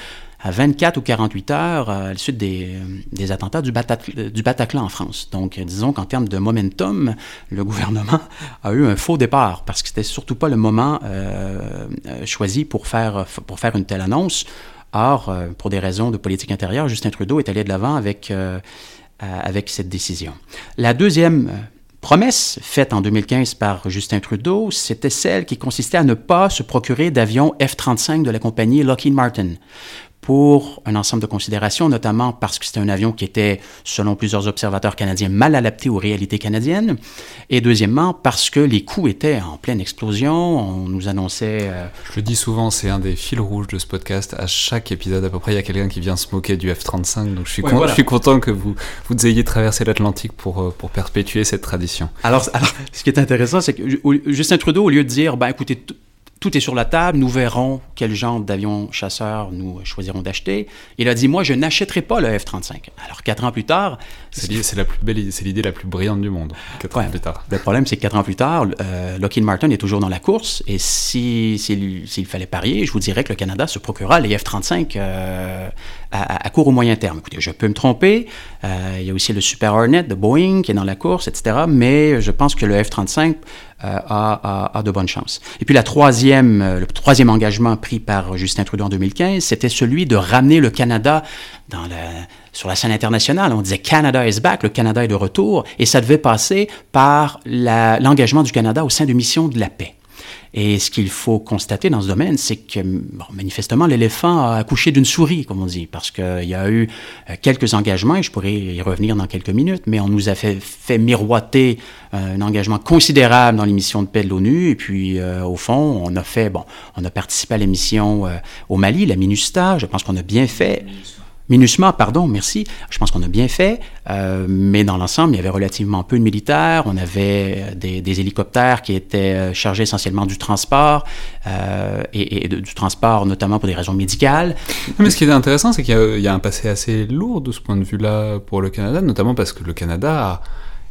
à 24 ou 48 heures à la suite des, attentats du, Bataclan en France. Donc, disons qu'en termes de momentum, le gouvernement a eu un faux départ parce que c'était surtout pas le moment euh, euh, choisi pour faire, pour faire une telle annonce. Or, euh, pour des raisons de politique intérieure, Justin Trudeau est allé de l'avant avec, euh, avec cette décision. La deuxième promesse faite en 2015 par Justin Trudeau, c'était celle qui consistait à ne pas se procurer d'avions F-35 de la compagnie Lockheed Martin pour un ensemble de considérations, notamment parce que c'était un avion qui était, selon plusieurs observateurs canadiens, mal adapté aux réalités canadiennes, et deuxièmement parce que les coûts étaient en pleine explosion. On nous annonçait... Euh, Je le dis souvent, c'est un des fils rouges de ce podcast. À chaque épisode, à peu près, il y a quelqu'un qui vient se moquer du F-35, donc je suis, je suis content que vous, vous ayez traversé l'Atlantique pour, euh, pour perpétuer cette tradition. Alors, alors, ce qui est intéressant, c'est que Justin Trudeau, au lieu de dire, ben écoutez, tout est sur la table, nous verrons quel genre d'avion chasseur nous choisirons d'acheter. Il a dit, moi, je n'achèterai pas le F-35. Alors, quatre ans plus tard... C'est la plus belle, c'est l'idée la plus brillante du monde, quatre ans plus tard. Le problème, c'est que quatre ans plus tard, euh, Lockheed Martin est toujours dans la course, et s'il si, fallait parier, je vous dirais que le Canada se procurera les F-35 euh, à, court ou moyen terme. Écoutez, je peux me tromper, euh, il y a aussi le Super Hornet de Boeing qui est dans la course, etc., mais je pense que le F-35 euh, a, de bonnes chances. Et puis la troisième, euh, le troisième engagement pris par Justin Trudeau en 2015, c'était celui de ramener le Canada sur la scène internationale. On disait Canada is back, le Canada est de retour, et ça devait passer par l'engagement du Canada au sein de missions de la paix. Et ce qu'il faut constater dans ce domaine, c'est que, bon, manifestement, l'éléphant a accouché d'une souris, comme on dit, parce qu'il y a eu euh, quelques engagements, et je pourrais y revenir dans quelques minutes, mais on nous a fait, fait miroiter euh, un engagement considérable dans l'émission de paix de l'ONU, et puis, euh, au fond, on a fait, bon, on a participé à l'émission euh, au Mali, la MINUSTA, je pense qu'on a bien fait. MINUSMA, pardon, merci. Je pense qu'on a bien fait, euh, mais dans l'ensemble, il y avait relativement peu de militaires. On avait euh, des, hélicoptères qui étaient euh, chargés essentiellement du transport, et, du transport notamment pour des raisons médicales. Mais ce qui est intéressant, c'est qu'il y, y, a un passé assez lourd de ce point de vue-là pour le Canada, notamment parce que le Canada a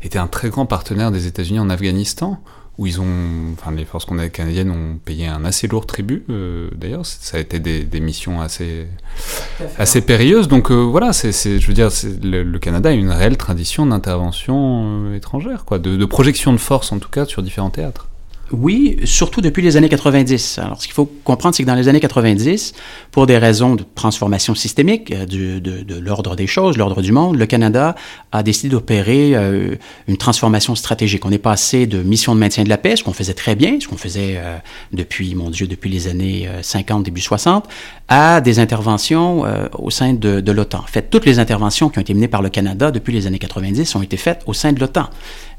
été un très grand partenaire des États-Unis en Afghanistan où ils ont, enfin les forces canadiennes ont payé un assez lourd tribut. Euh, D'ailleurs, ça a été des, des missions assez, assez périlleuses. Donc euh, voilà, c'est, je veux dire, le, le, Canada a une réelle tradition d'intervention euh, étrangère, quoi, de, de projection de force en tout cas sur différents théâtres. Oui, surtout depuis les années 90. Alors, ce qu'il faut comprendre, c'est que dans les années 90, pour des raisons de transformation systémique euh, de, de l'ordre des choses, l'ordre du monde, le Canada a décidé d'opérer euh, une transformation stratégique. On est passé de mission de maintien de la paix, ce qu'on faisait très bien, ce qu'on faisait euh, depuis, mon Dieu, depuis les années 50, début 60, à des interventions euh, au sein de, de l'OTAN. En fait, toutes les interventions qui ont été menées par le Canada depuis les années 90 ont été faites au sein de l'OTAN.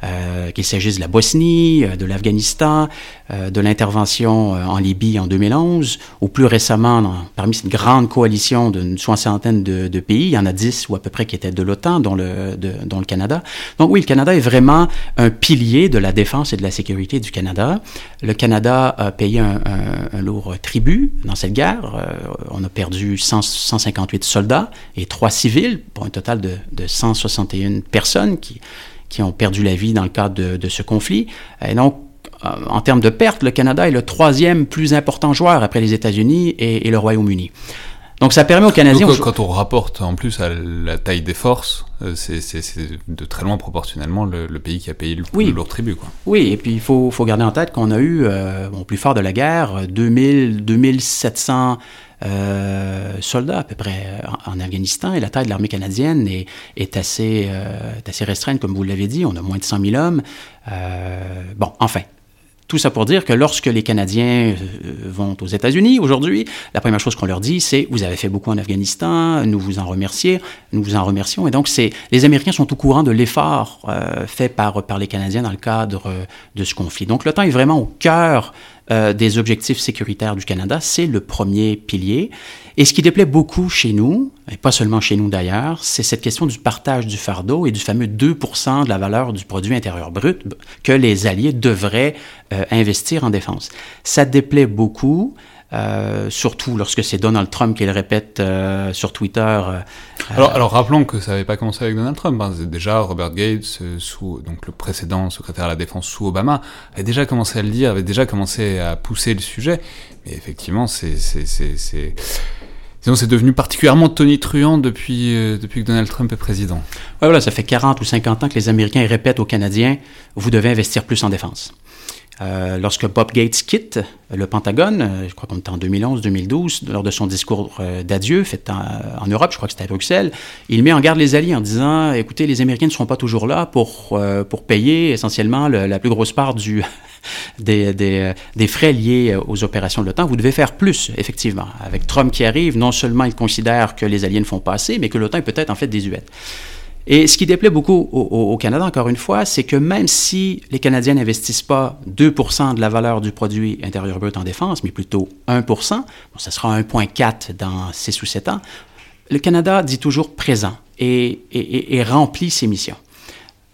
Euh, qu'il s'agisse de la Bosnie, euh, de l'Afghanistan, euh, de l'intervention en Libye en 2011, ou plus récemment, parmi cette grande coalition d'une soixantaine de, pays, il y en a dix ou à peu près qui étaient de l'OTAN, dont le, Canada. Donc oui, le Canada est vraiment un pilier de la défense et de la sécurité du Canada. Le Canada a payé un, lourd tribut dans cette guerre. On a perdu 100, 158 soldats et trois civils, pour un total de, de 161 personnes qui qui ont perdu la vie dans le cadre de, de ce conflit. Et donc, en termes de pertes, le Canada est le troisième plus important joueur après les États-Unis et, le Royaume-Uni. Donc ça permet aux Canadiens... Donc, quand on rapporte en plus à la taille des forces, euh, c'est de très loin proportionnellement le, pays qui a payé le plus lourd tribut. Quoi. Oui, et puis il faut, faut, garder en tête qu'on a eu, euh, au plus fort de la guerre, 2000, 2700 euh, soldats à peu près en, Afghanistan et la taille de l'armée canadienne est, est assez, restreinte, comme vous l'avez dit. On a moins de 100 000 hommes. bon, enfin, tout ça pour dire que lorsque les Canadiens euh, vont aux États-Unis aujourd'hui, la première chose qu'on leur dit, c'est vous avez fait beaucoup en Afghanistan, nous vous en remercions, nous vous en remercions. Et donc, c'est les Américains sont au courant de l'effort euh, fait par, par les Canadiens dans le cadre euh, de ce conflit. Donc, l'OTAN est vraiment au cœur des objectifs sécuritaires du Canada. C'est le premier pilier. Et ce qui déplaît beaucoup chez nous, et pas seulement chez nous d'ailleurs, c'est cette question du partage du fardeau et du fameux 2% de la valeur du produit intérieur brut que les Alliés devraient euh, investir en défense. Ça déplaît beaucoup. Euh, surtout lorsque c'est Donald Trump qui le répète euh, sur Twitter. alors, alors, rappelons que ça n'avait pas commencé avec Donald Trump. Hein. Déjà, Robert Gates, sous, donc le précédent secrétaire à la défense sous Obama, avait déjà commencé à le dire, avait déjà commencé à pousser le sujet. Mais effectivement, c'est c'est devenu particulièrement tonitruant depuis, euh, depuis que Donald Trump est président. Ouais, voilà, ça fait 40 ou 50 ans que les Américains répètent aux Canadiens, vous devez investir plus en défense. Euh, lorsque Bob Gates quitte le Pentagone, euh, je crois qu'on était en 2011-2012, lors de son discours d'adieu fait en, Europe, je crois que c'était à Bruxelles, il met en garde les alliés en disant, écoutez, les Américains ne seront pas toujours là pour, pour payer essentiellement la plus grosse part du, des, des, des, frais liés aux opérations de l'OTAN, vous devez faire plus, effectivement. Avec Trump qui arrive, non seulement il considère que les alliés ne font pas assez, mais que l'OTAN est peut-être en fait désuète. Et ce qui déplaît beaucoup au, Canada, encore une fois, c'est que même si les Canadiens n'investissent pas 2% de la valeur du produit intérieur brut en défense, mais plutôt 1 bon, ça sera 1,4 dans 6 ou 7 ans, le Canada dit toujours présent et, remplit ses missions.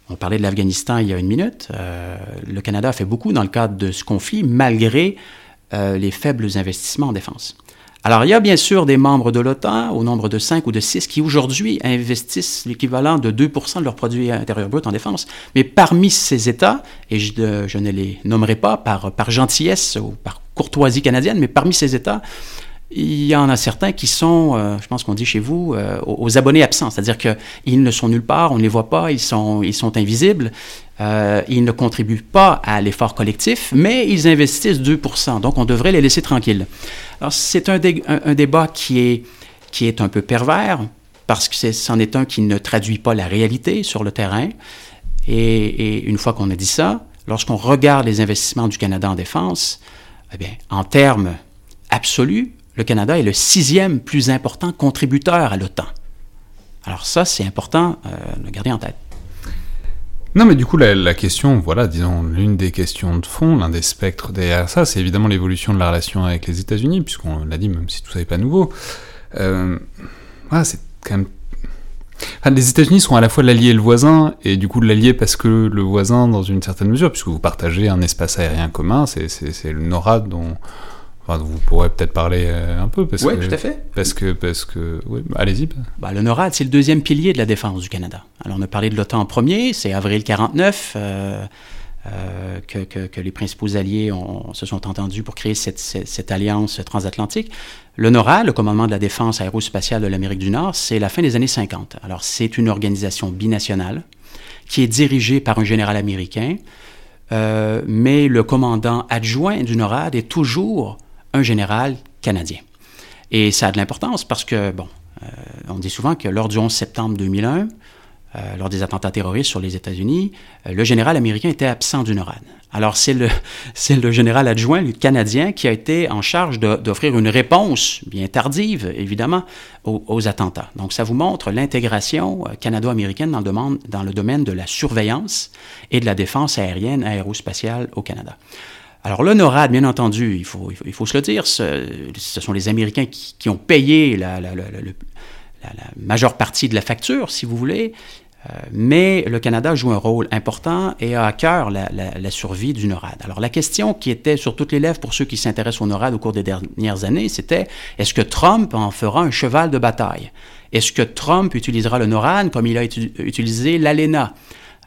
On parlait de l'Afghanistan il y a une minute. Euh, le Canada a fait beaucoup dans le cadre de ce conflit, malgré euh, les faibles investissements en défense. Alors, il y a bien sûr des membres de l'OTAN, au nombre de 5 ou de 6, qui aujourd'hui investissent l'équivalent de 2 de leur produit intérieur brut en défense. Mais parmi ces États, et je, je ne les nommerai pas par, gentillesse ou par courtoisie canadienne, mais parmi ces États, il y en a certains qui sont, euh, je pense qu'on dit chez vous, euh, aux abonnés absents, c'est-à-dire qu'ils ne sont nulle part, on ne les voit pas, ils sont invisibles, euh, ils ne contribuent pas à l'effort collectif, mais ils investissent 2% donc on devrait les laisser tranquilles. Alors c'est un, débat qui est, qui est un peu pervers, parce que c'en est, un qui ne traduit pas la réalité sur le terrain, et, et une fois qu'on a dit ça, lorsqu'on regarde les investissements du Canada en défense, eh bien, en termes absolus, le Canada est le sixième plus important contributeur à l'OTAN. Alors ça, c'est important euh, de le garder en tête. Non, mais du coup, la, question, voilà, disons, l'une des questions de fond, l'un des spectres derrière ça, c'est évidemment l'évolution de la relation avec les États-Unis, puisqu'on l'a dit, même si tout ça n'est pas nouveau. Euh, c'est quand même les États-Unis sont à la fois l'allié et le voisin, et du coup l'allié parce que le voisin dans une certaine mesure, puisque vous partagez un espace aérien commun, c'est le NORAD dont, vous pourrez peut-être parler euh, un peu. Oui, tout à fait. Parce que, parce que oui, allez-y. Bah, le NORAD, c'est le deuxième pilier de la défense du Canada. Alors, on a parlé de l'OTAN en premier, c'est avril 49 euh, euh, que, que, les principaux alliés se sont entendus pour créer cette, cette, alliance transatlantique. Le NORAD, le commandement de la défense aérospatiale de l'Amérique du Nord, c'est la fin des années 50. Alors, c'est une organisation binationale qui est dirigée par un général américain, mais le commandant adjoint du NORAD est toujours un général canadien. Et ça a de l'importance parce que, bon, euh, on dit souvent que lors du 11 septembre 2001, euh, lors des attentats terroristes sur les États-Unis, euh, le général américain était absent du NORAD. Alors c'est le, général adjoint le canadien qui a été en charge d'offrir une réponse, bien tardive évidemment, aux, attentats. Donc ça vous montre l'intégration canado-américaine dans dans le domaine de la surveillance et de la défense aérienne aérospatiale au Canada. Alors le NORAD, bien entendu, il faut, il faut, se le dire, ce, sont les Américains qui, ont payé la, majeure partie de la facture, si vous voulez, euh, mais le Canada joue un rôle important et a à cœur la, survie du NORAD. Alors la question qui était sur toutes les lèvres pour ceux qui s'intéressent au NORAD au cours des dernières années, c'était est-ce que Trump en fera un cheval de bataille? Est-ce que Trump utilisera le NORAD comme il a utilisé l'ALENA?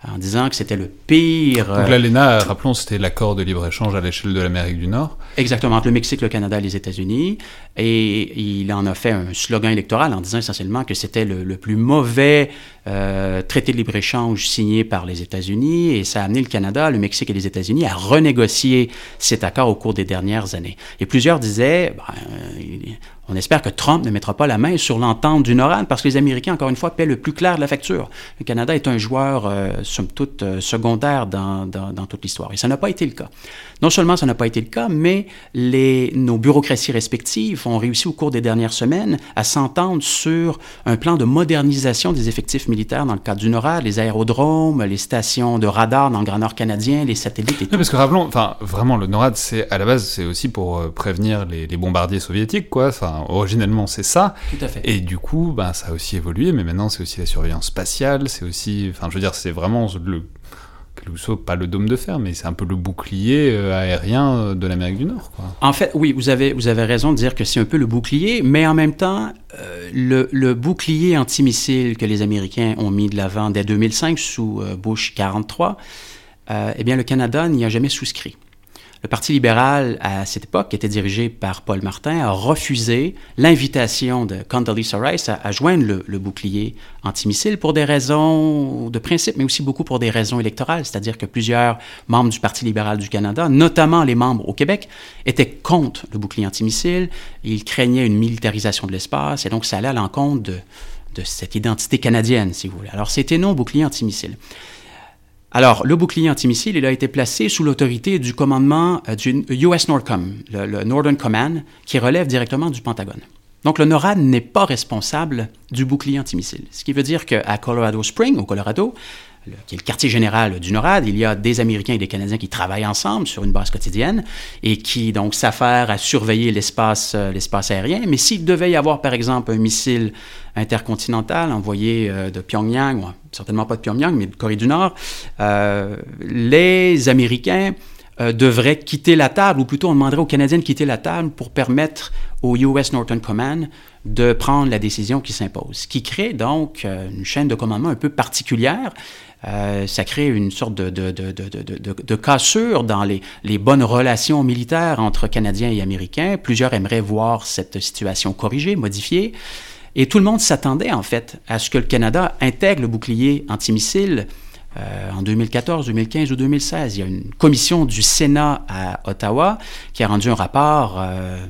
En disant que c'était le pire. Donc l'ALENA, rappelons, c'était l'accord de libre-échange à l'échelle de l'Amérique du Nord. Exactement, entre le Mexique, le Canada et les États-Unis. Et il en a fait un slogan électoral en disant essentiellement que c'était le, plus mauvais euh, traité de libre-échange signé par les États-Unis. Et ça a amené le Canada, le Mexique et les États-Unis à renégocier cet accord au cours des dernières années. Et plusieurs disaient, ben, on espère que Trump ne mettra pas la main sur l'entente du NORAD parce que les Américains, encore une fois, paient le plus clair de la facture. Le Canada est un joueur, euh, somme toute, euh, secondaire dans, dans, toute l'histoire. Et ça n'a pas été le cas. Non seulement ça n'a pas été le cas, mais les, nos bureaucraties respectives ont réussi au cours des dernières semaines à s'entendre sur un plan de modernisation des effectifs militaires dans le cadre du NORAD, les aérodromes, les stations de radar dans le Grand Nord canadien, les satellites et tout. parce que rappelons, enfin, vraiment, le NORAD, c'est, à la base, c'est aussi pour euh, prévenir les, les bombardiers soviétiques, quoi. Enfin, originellement, c'est ça. Tout à fait. Et du coup, ben, ça a aussi évolué, mais maintenant, c'est aussi la surveillance spatiale, c'est aussi, enfin, je veux dire, c'est vraiment le pas le dôme de fer, mais c'est un peu le bouclier euh, aérien euh, de l'Amérique du Nord. Quoi. En fait, oui, vous avez, vous avez raison de dire que c'est un peu le bouclier, mais en même temps, euh, le, le, bouclier antimissile que les Américains ont mis de l'avant dès 2005 sous Bush 43, eh bien, le Canada n'y a jamais souscrit. Le Parti libéral, à cette époque, qui était dirigé par Paul Martin, a refusé l'invitation de Condoleezza Rice à, joindre le, bouclier antimissile pour des raisons de principe, mais aussi beaucoup pour des raisons électorales. C'est-à-dire que plusieurs membres du Parti libéral du Canada, notamment les membres au Québec, étaient contre le bouclier antimissile. Ils craignaient une militarisation de l'espace, et donc ça allait à l'encontre de, de cette identité canadienne, si vous voulez. Alors c'était non bouclier antimissile. Alors, le bouclier antimissile, il a été placé sous l'autorité du commandement euh, du US NORDCOM, le, Northern Command, qui relève directement du Pentagone. Donc, le NORAD n'est pas responsable du bouclier antimissile. Ce qui veut dire qu'à Colorado Springs, au Colorado, qui est le quartier général du NORAD, il y a des Américains et des Canadiens qui travaillent ensemble sur une base quotidienne et qui donc s'affairent à surveiller l'espace, euh, l'espace aérien. Mais s'il devait y avoir, par exemple, un missile intercontinental envoyé euh, de Pyongyang, certainement pas de Pyongyang, mais de Corée du Nord, euh, les Américains devraient quitter la table, ou plutôt on demanderait aux Canadiens de quitter la table pour permettre au US Northern Command de prendre la décision qui s'impose, qui crée donc une chaîne de commandement un peu particulière euh, ça crée une sorte de cassure dans les, les, bonnes relations militaires entre Canadiens et Américains. Plusieurs aimeraient voir cette situation corrigée, modifiée. Et tout le monde s'attendait, en fait, à ce que le Canada intègre le bouclier antimissile euh, en 2014, 2015 ou 2016. Il y a une commission du Sénat à Ottawa qui a rendu un rapport euh,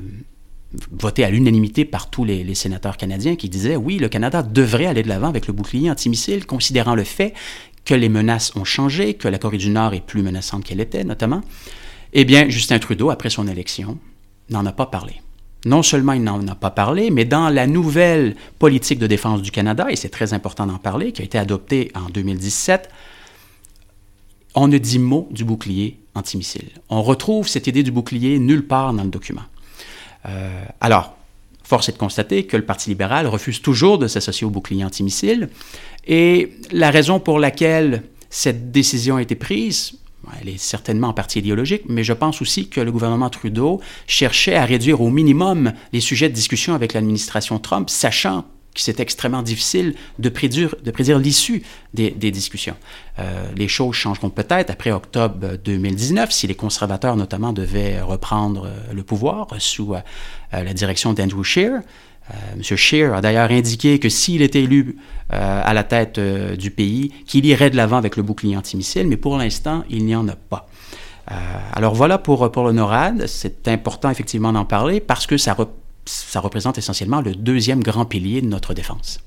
voté à l'unanimité par tous les, les, sénateurs canadiens qui disait oui, le Canada devrait aller de l'avant avec le bouclier antimissile, considérant le fait que les menaces ont changé, que la Corée du Nord est plus menaçante qu'elle était, notamment, eh bien, Justin Trudeau, après son élection, n'en a pas parlé. Non seulement il n'en a pas parlé, mais dans la nouvelle politique de défense du Canada, et c'est très important d'en parler, qui a été adoptée en 2017, on ne dit mot du bouclier antimissile. On retrouve cette idée du bouclier nulle part dans le document. Euh, alors, force est de constater que le Parti libéral refuse toujours de s'associer au bouclier antimissile, et la raison pour laquelle cette décision a été prise, elle est certainement en partie idéologique, mais je pense aussi que le gouvernement Trudeau cherchait à réduire au minimum les sujets de discussion avec l'administration Trump, sachant c'est extrêmement difficile de prédire, l'issue des, discussions. Euh, les choses changeront peut-être après octobre 2019, si les conservateurs notamment devaient reprendre le pouvoir sous euh, la direction d'Andrew Scheer. Euh, M. Scheer a d'ailleurs indiqué que s'il était élu euh, à la tête euh, du pays, qu'il irait de l'avant avec le bouclier antimissile, mais pour l'instant, il n'y en a pas. alors voilà pour, pour le NORAD. C'est important effectivement d'en parler parce que ça, ça représente essentiellement le deuxième grand pilier de notre défense.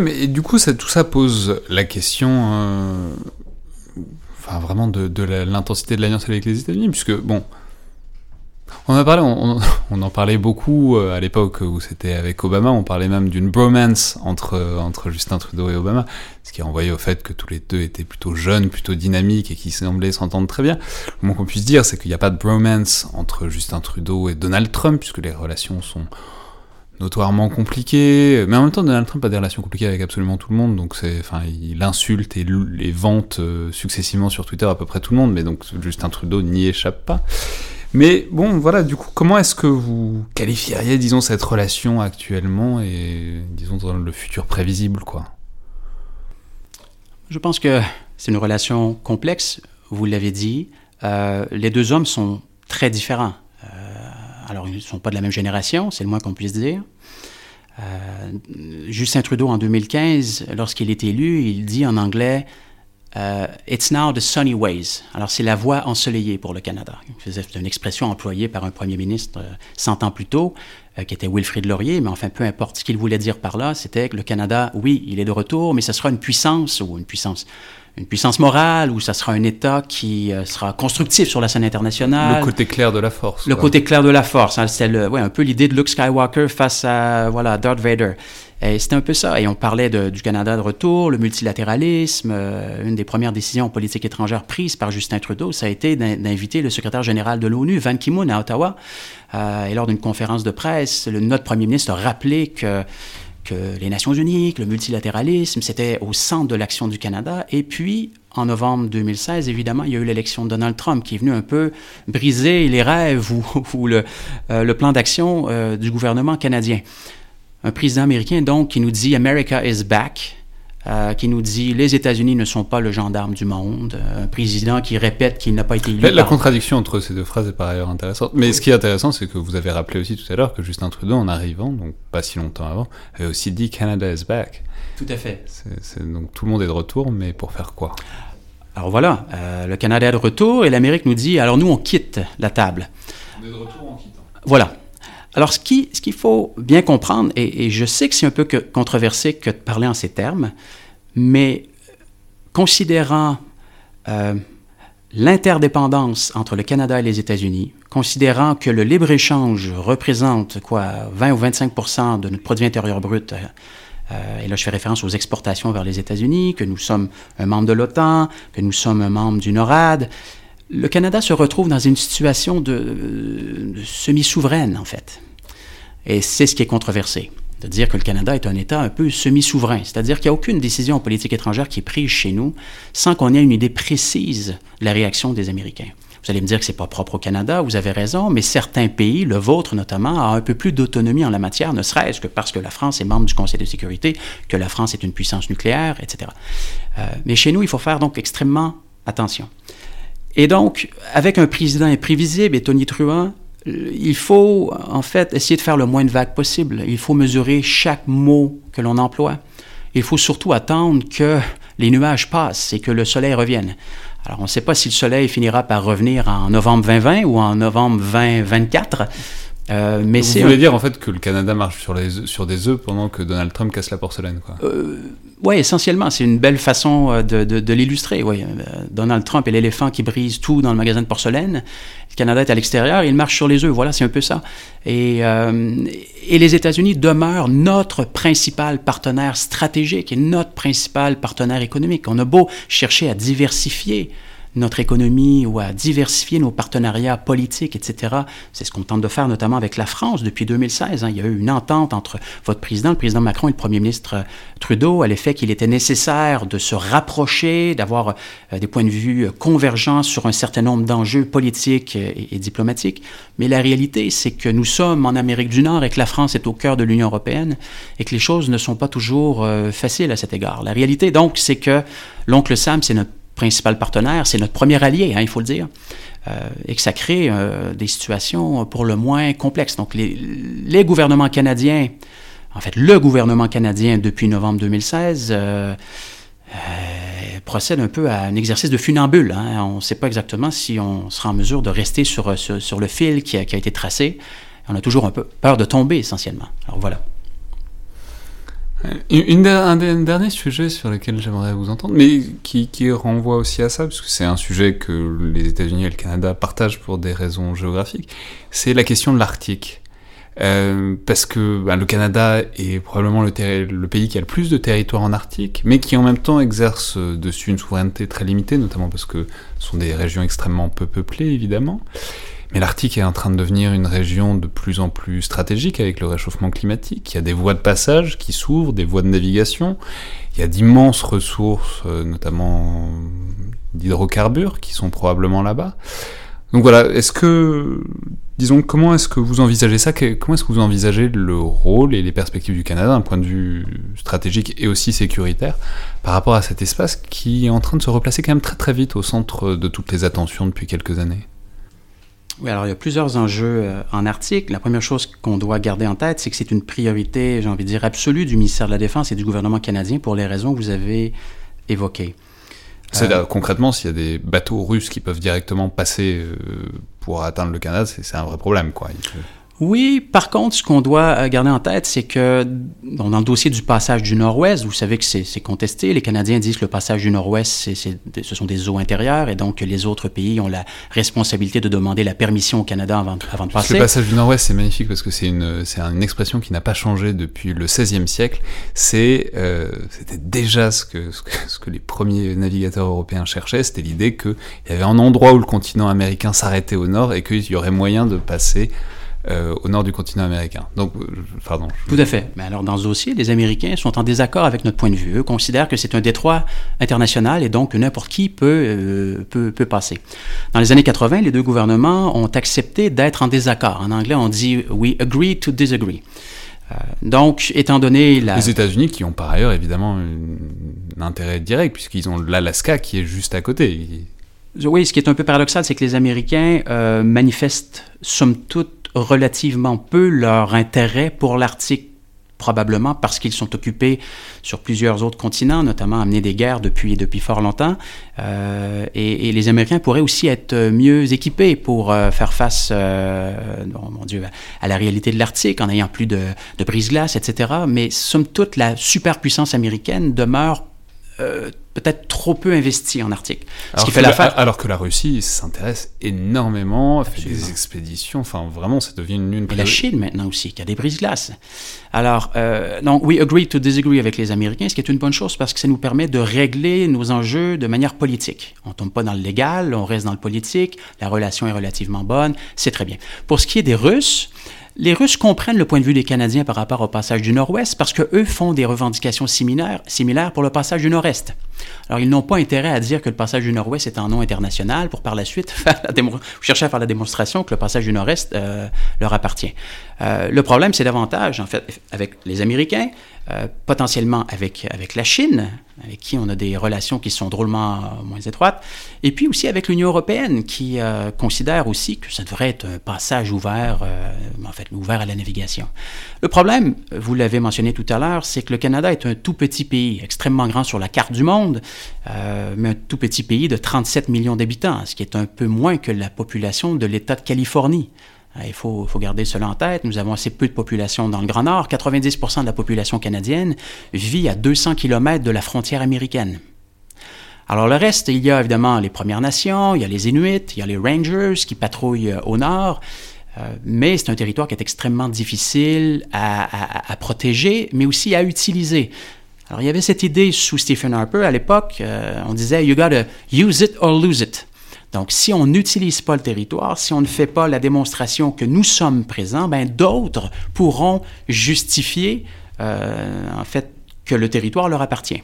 Mais du coup, tout ça pose la question, euh, enfin vraiment de, l'intensité de l'alliance avec les États-Unis, puisque bon, On en parlait beaucoup euh, à l'époque où c'était avec Obama. On parlait même d'une bromance entre entre Justin Trudeau et Obama, ce qui renvoyait au fait que tous les deux étaient plutôt jeunes, plutôt dynamiques et qui semblaient s'entendre très bien. Le moins qu'on puisse dire, c'est qu'il n'y a pas de bromance entre Justin Trudeau et Donald Trump, puisque les relations sont notoirement compliquées. Mais en même temps, Donald Trump a des relations compliquées avec absolument tout le monde, donc c'est, enfin, il insulte et les vente euh, successivement sur Twitter à peu près tout le monde, mais donc Justin Trudeau n'y échappe pas. Mais bon, voilà, du coup, comment est-ce que vous qualifieriez, disons, cette relation actuellement et, disons, dans le futur prévisible, quoi? Je pense que c'est une relation complexe, vous l'avez dit. Euh, les deux hommes sont très différents. Alors, ils ne sont pas de la même génération, c'est le moins qu'on puisse dire. Euh, Justin Trudeau, en 2015, lorsqu'il est élu, il dit en anglais euh, It's now the sunny ways. Alors, c'est la voie ensoleillée pour le Canada. C'est une expression employée par un premier ministre 100 euh, ans plus tôt, qui était Wilfrid Laurier, mais enfin, peu importe ce qu'il voulait dire par là, c'était que le Canada, oui, il est de retour, mais ce sera une puissance, ou une puissance, une puissance morale, ou ça sera un État qui sera constructif sur la scène internationale. Le côté clair de la force. Le côté clair de la force. Hein, c'était ouais, un peu l'idée de Luke Skywalker face à voilà, Darth Vader. C'était un peu ça. Et on parlait du Canada de retour, le multilatéralisme. Euh, une des premières décisions politiques étrangères prises par Justin Trudeau, ça a été d'inviter le secrétaire général de l'ONU, Van Ki-moon, à Ottawa. Euh, et lors d'une conférence de presse, notre premier ministre a rappelé que les Nations Unies, que le multilatéralisme, c'était au centre de l'action du Canada. Et puis, en novembre 2016, évidemment, il y a eu l'élection de Donald Trump qui est venu un peu briser les rêves ou, euh, le, plan d'action du gouvernement canadien un président américain, donc, qui nous dit America is back, euh, qui nous dit les États-Unis ne sont pas le gendarme du monde, euh, un président qui répète qu'il n'a pas été élu. La, contradiction entre ces deux phrases est par ailleurs intéressante. Mais ce qui est intéressant, c'est que vous avez rappelé aussi tout à l'heure que Justin Trudeau, en arrivant, donc pas si longtemps avant, avait aussi dit Canada is back. Tout à fait. donc tout le monde est de retour, mais pour faire quoi? Alors voilà, euh, le Canada est de retour et l'Amérique nous dit alors nous on quitte la table. On est de retour en quittant. Voilà. Alors, ce qu'il faut bien comprendre, et, je sais que c'est un peu controversé que de parler en ces termes, mais considérant euh, l'interdépendance entre le Canada et les États-Unis, considérant que le libre-échange représente quoi, 20 ou 25% de notre produit intérieur brut, euh, euh, et là je fais référence aux exportations vers les États-Unis, que nous sommes un membre de l'OTAN, que nous sommes un membre du NORAD, le Canada se retrouve dans une situation de semi-souveraine, en fait. Et c'est ce qui est controversé, de dire que le Canada est un État un peu semi-souverain, c'est-à-dire qu'il n'y a aucune décision en politique étrangère qui est prise chez nous sans qu'on ait une idée précise de la réaction des Américains. Vous allez me dire que c'est pas propre au Canada, vous avez raison, mais certains pays, le vôtre notamment, ont un peu plus d'autonomie en la matière, ne serait-ce que parce que la France est membre du Conseil de sécurité, que la France est une puissance nucléaire, etc. Euh, mais chez nous, il faut faire donc extrêmement attention. Et donc, avec un président imprévisible et Tony Truant, il faut en fait essayer de faire le moins de vagues possible. Il faut mesurer chaque mot que l'on emploie. Il faut surtout attendre que les nuages passent et que le soleil revienne. Alors, on ne sait pas si le soleil finira par revenir en novembre 2020 ou en novembre 2024. Euh, mais Vous voulez dire en fait que le Canada marche sur, les, sur des œufs pendant que Donald Trump casse la porcelaine, quoi euh, Oui, essentiellement. C'est une belle façon euh, de, de, l'illustrer. Oui. Euh, Donald Trump est l'éléphant qui brise tout dans le magasin de porcelaine. Le Canada est à l'extérieur, il marche sur les œufs. Voilà, c'est un peu ça. Et, et les États-Unis demeurent notre principal partenaire stratégique et notre principal partenaire économique. On a beau chercher à diversifier notre économie ou à diversifier nos partenariats politiques, etc. C'est ce qu'on tente de faire notamment avec la France depuis 2016. Hein. Il y a eu une entente entre votre président, le président Macron et le premier ministre euh, Trudeau à l'effet qu'il était nécessaire de se rapprocher, d'avoir euh, des points de vue convergents sur un certain nombre d'enjeux politiques et, diplomatiques. Mais la réalité, c'est que nous sommes en Amérique du Nord et que la France est au cœur de l'Union européenne et que les choses ne sont pas toujours euh, faciles à cet égard. La réalité, donc, c'est que l'oncle Sam, c'est notre principal partenaire, c'est notre premier allié, hein, il faut le dire, euh, et que ça crée euh, des situations pour le moins complexes. Donc les, gouvernements canadiens, en fait le gouvernement canadien depuis novembre 2016, euh, procède un peu à un exercice de funambule. Hein. On ne sait pas exactement si on sera en mesure de rester sur le fil qui a, qui a, été tracé. On a toujours un peu peur de tomber essentiellement. Alors voilà. Un, dernier sujet sur lequel j'aimerais vous entendre, mais qui, renvoie aussi à ça, parce que c'est un sujet que les États-Unis et le Canada partagent pour des raisons géographiques, c'est la question de l'Arctique. Euh, parce que bah, le Canada est probablement le, le, pays qui a le plus de territoire en Arctique, mais qui en même temps exerce dessus une souveraineté très limitée, notamment parce que ce sont des régions extrêmement peu peuplées, évidemment. Mais l'Arctique est en train de devenir une région de plus en plus stratégique avec le réchauffement climatique. Il y a des voies de passage qui s'ouvrent, des voies de navigation. Il y a d'immenses ressources, euh, notamment d'hydrocarbures, qui sont probablement là-bas. Donc voilà, est-ce que, disons, comment est-ce que vous envisagez ça? Comment est-ce que vous envisagez le rôle et les perspectives du Canada d'un point de vue stratégique et aussi sécuritaire par rapport à cet espace qui est en train de se replacer quand même très très vite au centre de toutes les attentions depuis quelques années? Oui, alors il y a plusieurs enjeux euh, en Arctique. La première chose qu'on doit garder en tête, c'est que c'est une priorité, j'ai envie de dire, absolue du ministère de la Défense et du gouvernement canadien pour les raisons que vous avez évoquées. C'est euh, concrètement, s'il y a des bateaux russes qui peuvent directement passer euh, pour atteindre le Canada, c'est un vrai problème, quoi. Oui, par contre, ce qu'on doit euh, garder en tête, c'est que dans le dossier du passage du Nord-Ouest, vous savez que c'est contesté. Les Canadiens disent que le passage du Nord-Ouest, ce sont des eaux intérieures et donc les autres pays ont la responsabilité de demander la permission au Canada avant, avant de passer. Le passage du Nord-Ouest, c'est magnifique parce que c'est une, une expression qui n'a pas changé depuis le XVIe siècle. C'est, euh, c'était déjà ce que, ce que, ce, que, les premiers navigateurs européens cherchaient, c'était l'idée qu'il y avait un endroit où le continent américain s'arrêtait au nord et qu'il y aurait moyen de passer euh, au nord du continent américain. Donc, euh, pardon. Tout à fait. Mais alors, dans ce dossier, les Américains sont en désaccord avec notre point de vue. Eux considèrent que c'est un détroit international et donc n'importe qui peut, euh, peut, peut, passer. Dans les années 80, les deux gouvernements ont accepté d'être en désaccord. En anglais, on dit We agree to disagree. donc, étant donné la... Les États-Unis qui ont par ailleurs évidemment un intérêt direct, puisqu'ils ont l'Alaska qui est juste à côté. Oui, ce qui est un peu paradoxal, c'est que les Américains manifestent, somme toute, relativement peu leur intérêt pour l'Arctique probablement parce qu'ils sont occupés sur plusieurs autres continents, notamment amener des guerres depuis, depuis fort longtemps. Euh, et, les Américains pourraient aussi être mieux équipés pour euh, faire face, euh, oh mon Dieu, à la réalité de l'Arctique en ayant plus de, de brise-glace, etc. Mais somme toute, la superpuissance américaine demeure peut-être trop peu investi en Arctique. Alors, qui fait la, alors que la Russie s'intéresse énormément, fait des expéditions, enfin vraiment ça devient une... une Et la Chine maintenant aussi, qui a des brises-glaces. Alors, euh, donc, we agree to disagree avec les Américains, ce qui est une bonne chose parce que ça nous permet de régler nos enjeux de manière politique. On tombe pas dans le légal, on reste dans le politique, la relation est relativement bonne, c'est très bien. Pour ce qui est des Russes, les Russes comprennent le point de vue des Canadiens par rapport au passage du Nord-Ouest parce qu'eux font des revendications similaires, pour le passage du Nord-Est. Alors, ils n'ont pas intérêt à dire que le passage du Nord-Ouest est un nom international pour par la suite chercher à faire la démonstration que le passage du Nord-Est euh, leur appartient. Euh, le problème, c'est davantage, en fait, avec les Américains, euh, potentiellement avec, avec la Chine, avec qui on a des relations qui sont drôlement moins étroites, et puis aussi avec l'Union européenne, qui considère aussi que ça devrait être un passage ouvert, en fait, ouvert à la navigation. Le problème, vous l'avez mentionné tout à l'heure, c'est que le Canada est un tout petit pays, extrêmement grand sur la carte du monde, euh, mais un tout petit pays de 37 millions d'habitants, ce qui est un peu moins que la population de l'État de Californie. Euh, il faut, garder cela en tête. Nous avons assez peu de population dans le Grand Nord. 90% de la population canadienne vit à 200 km de la frontière américaine. Alors le reste, il y a évidemment les Premières Nations, il y a les Inuits, il y a les Rangers qui patrouillent euh, au nord, mais c'est un territoire qui est extrêmement difficile à, à, protéger, mais aussi à utiliser. Alors, il y avait cette idée sous Stephen Harper à l'époque, euh, on disait, you gotta use it or lose it. Donc, si on n'utilise pas le territoire, si on ne fait pas la démonstration que nous sommes présents, ben, d'autres pourront justifier, euh, en fait, que le territoire leur appartient.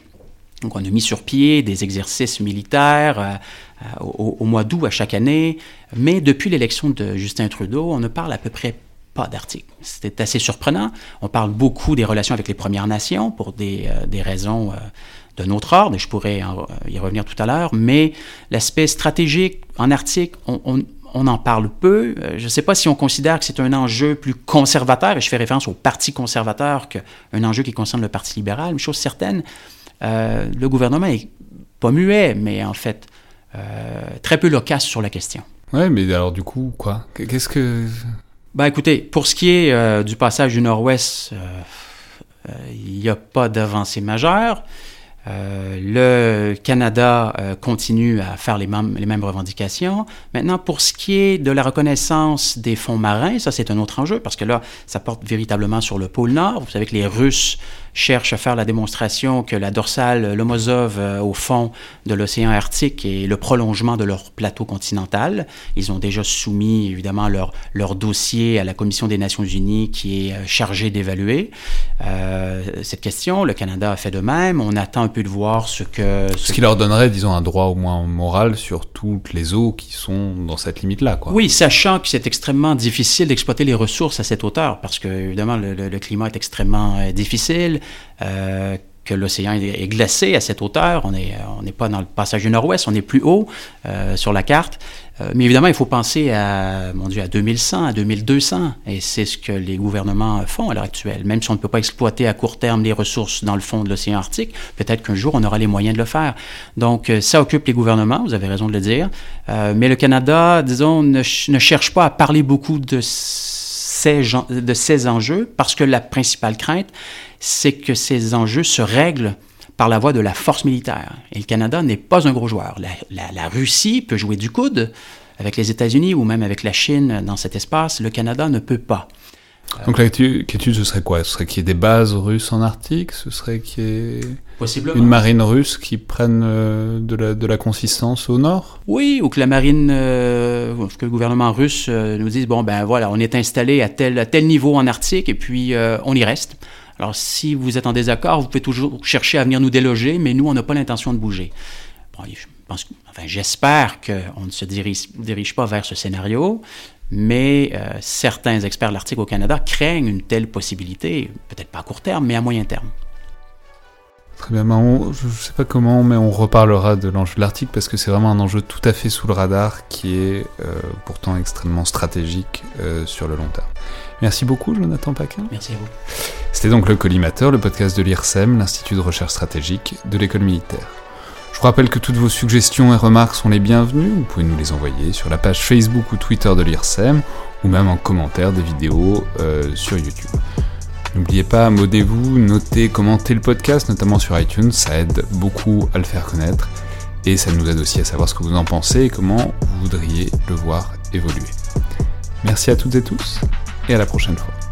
Donc, on a mis sur pied des exercices militaires euh, au, mois d'août à chaque année, mais depuis l'élection de Justin Trudeau, on ne parle à peu près pas d'article. C'était assez surprenant. On parle beaucoup des relations avec les Premières Nations pour des, euh, des raisons euh, de notre ordre, et je pourrais y revenir tout à l'heure, mais l'aspect stratégique en Arctique, on, on, on, en parle peu. Euh, je ne sais pas si on considère que c'est un enjeu plus conservateur, et je fais référence au Parti conservateur qu'un enjeu qui concerne le Parti libéral. Une chose certaine, le gouvernement est pas muet, mais en fait très peu loquace sur la question. Ouais, mais alors du coup, quoi? Qu'est-ce que... Ben écoutez, pour ce qui est euh, du passage du Nord-Ouest, euh, il n'y a pas d'avancée majeure. Euh, le Canada euh, continue à faire les mêmes, les mêmes revendications. Maintenant, pour ce qui est de la reconnaissance des fonds marins, ça c'est un autre enjeu parce que là, ça porte véritablement sur le pôle Nord. Vous savez que les Russes cherchent à faire la démonstration que la dorsale Lomozov euh, au fond de l'océan Arctique est le prolongement de leur plateau continental. Ils ont déjà soumis évidemment leur, leur dossier à la Commission des Nations Unies qui est euh, chargée d'évaluer euh, cette question. Le Canada a fait de même. On attend un peu de voir ce que... Ce, ce qui leur donnerait, disons, un droit au moins moral sur toutes les eaux qui sont dans cette limite-là. Quoi. Oui, sachant que c'est extrêmement difficile d'exploiter les ressources à cette hauteur parce que, évidemment, le, le, le climat est extrêmement euh, difficile. Euh, que l'océan est glacé à cette hauteur. On n'est on pas dans le passage du nord-ouest, on est plus haut euh, sur la carte. Euh, mais évidemment, il faut penser à, mon Dieu, à 2100, à 2200. Et c'est ce que les gouvernements font à l'heure actuelle. Même si on ne peut pas exploiter à court terme les ressources dans le fond de l'océan Arctique, peut-être qu'un jour, on aura les moyens de le faire. Donc, euh, ça occupe les gouvernements, vous avez raison de le dire. Euh, mais le Canada, disons, ne, ne cherche pas à parler beaucoup de de ces enjeux parce que la principale crainte, c'est que ces enjeux se règlent par la voie de la force militaire. Et le Canada n'est pas un gros joueur. La, Russie peut jouer du coude avec les États-Unis ou même avec la Chine dans cet espace. Le Canada ne peut pas. Donc l'étude, ce serait quoi? Ce serait qu'il y ait des bases russes en Arctique? Ce serait qu'il y ait une marine russe qui prenne euh, de, la, de, la, consistance au nord? Oui, ou que la marine, euh, que le gouvernement russe euh, nous dise, bon ben voilà, on est installé à tel, à tel niveau en Arctique et puis on y reste. Alors, si vous êtes en désaccord, vous pouvez toujours chercher à venir nous déloger, mais nous, on n'a pas l'intention de bouger. Bon, je pense, enfin, j'espère qu'on ne se dirige, dirige, pas vers ce scénario, mais euh, certains experts de l'Arctique au Canada craignent une telle possibilité, peut-être pas à court terme, mais à moyen terme. Très bien, on, je ne sais pas comment, mais on reparlera de l'enjeu de l'Arctique parce que c'est vraiment un enjeu tout à fait sous le radar qui est euh, pourtant extrêmement stratégique euh, sur le long terme. Merci beaucoup, Jonathan Paquin. Merci à vous. C'était donc le Collimateur, le podcast de l'IRSEM, l'Institut de recherche stratégique de l'école militaire. Je vous rappelle que toutes vos suggestions et remarques sont les bienvenues. Vous pouvez nous les envoyer sur la page Facebook ou Twitter de l'IRSEM ou même en commentaire des vidéos euh, sur YouTube. N'oubliez pas, modez-vous, notez, commentez le podcast, notamment sur iTunes, ça aide beaucoup à le faire connaître et ça nous aide aussi à savoir ce que vous en pensez et comment vous voudriez le voir évoluer. Merci à toutes et tous et à la prochaine fois.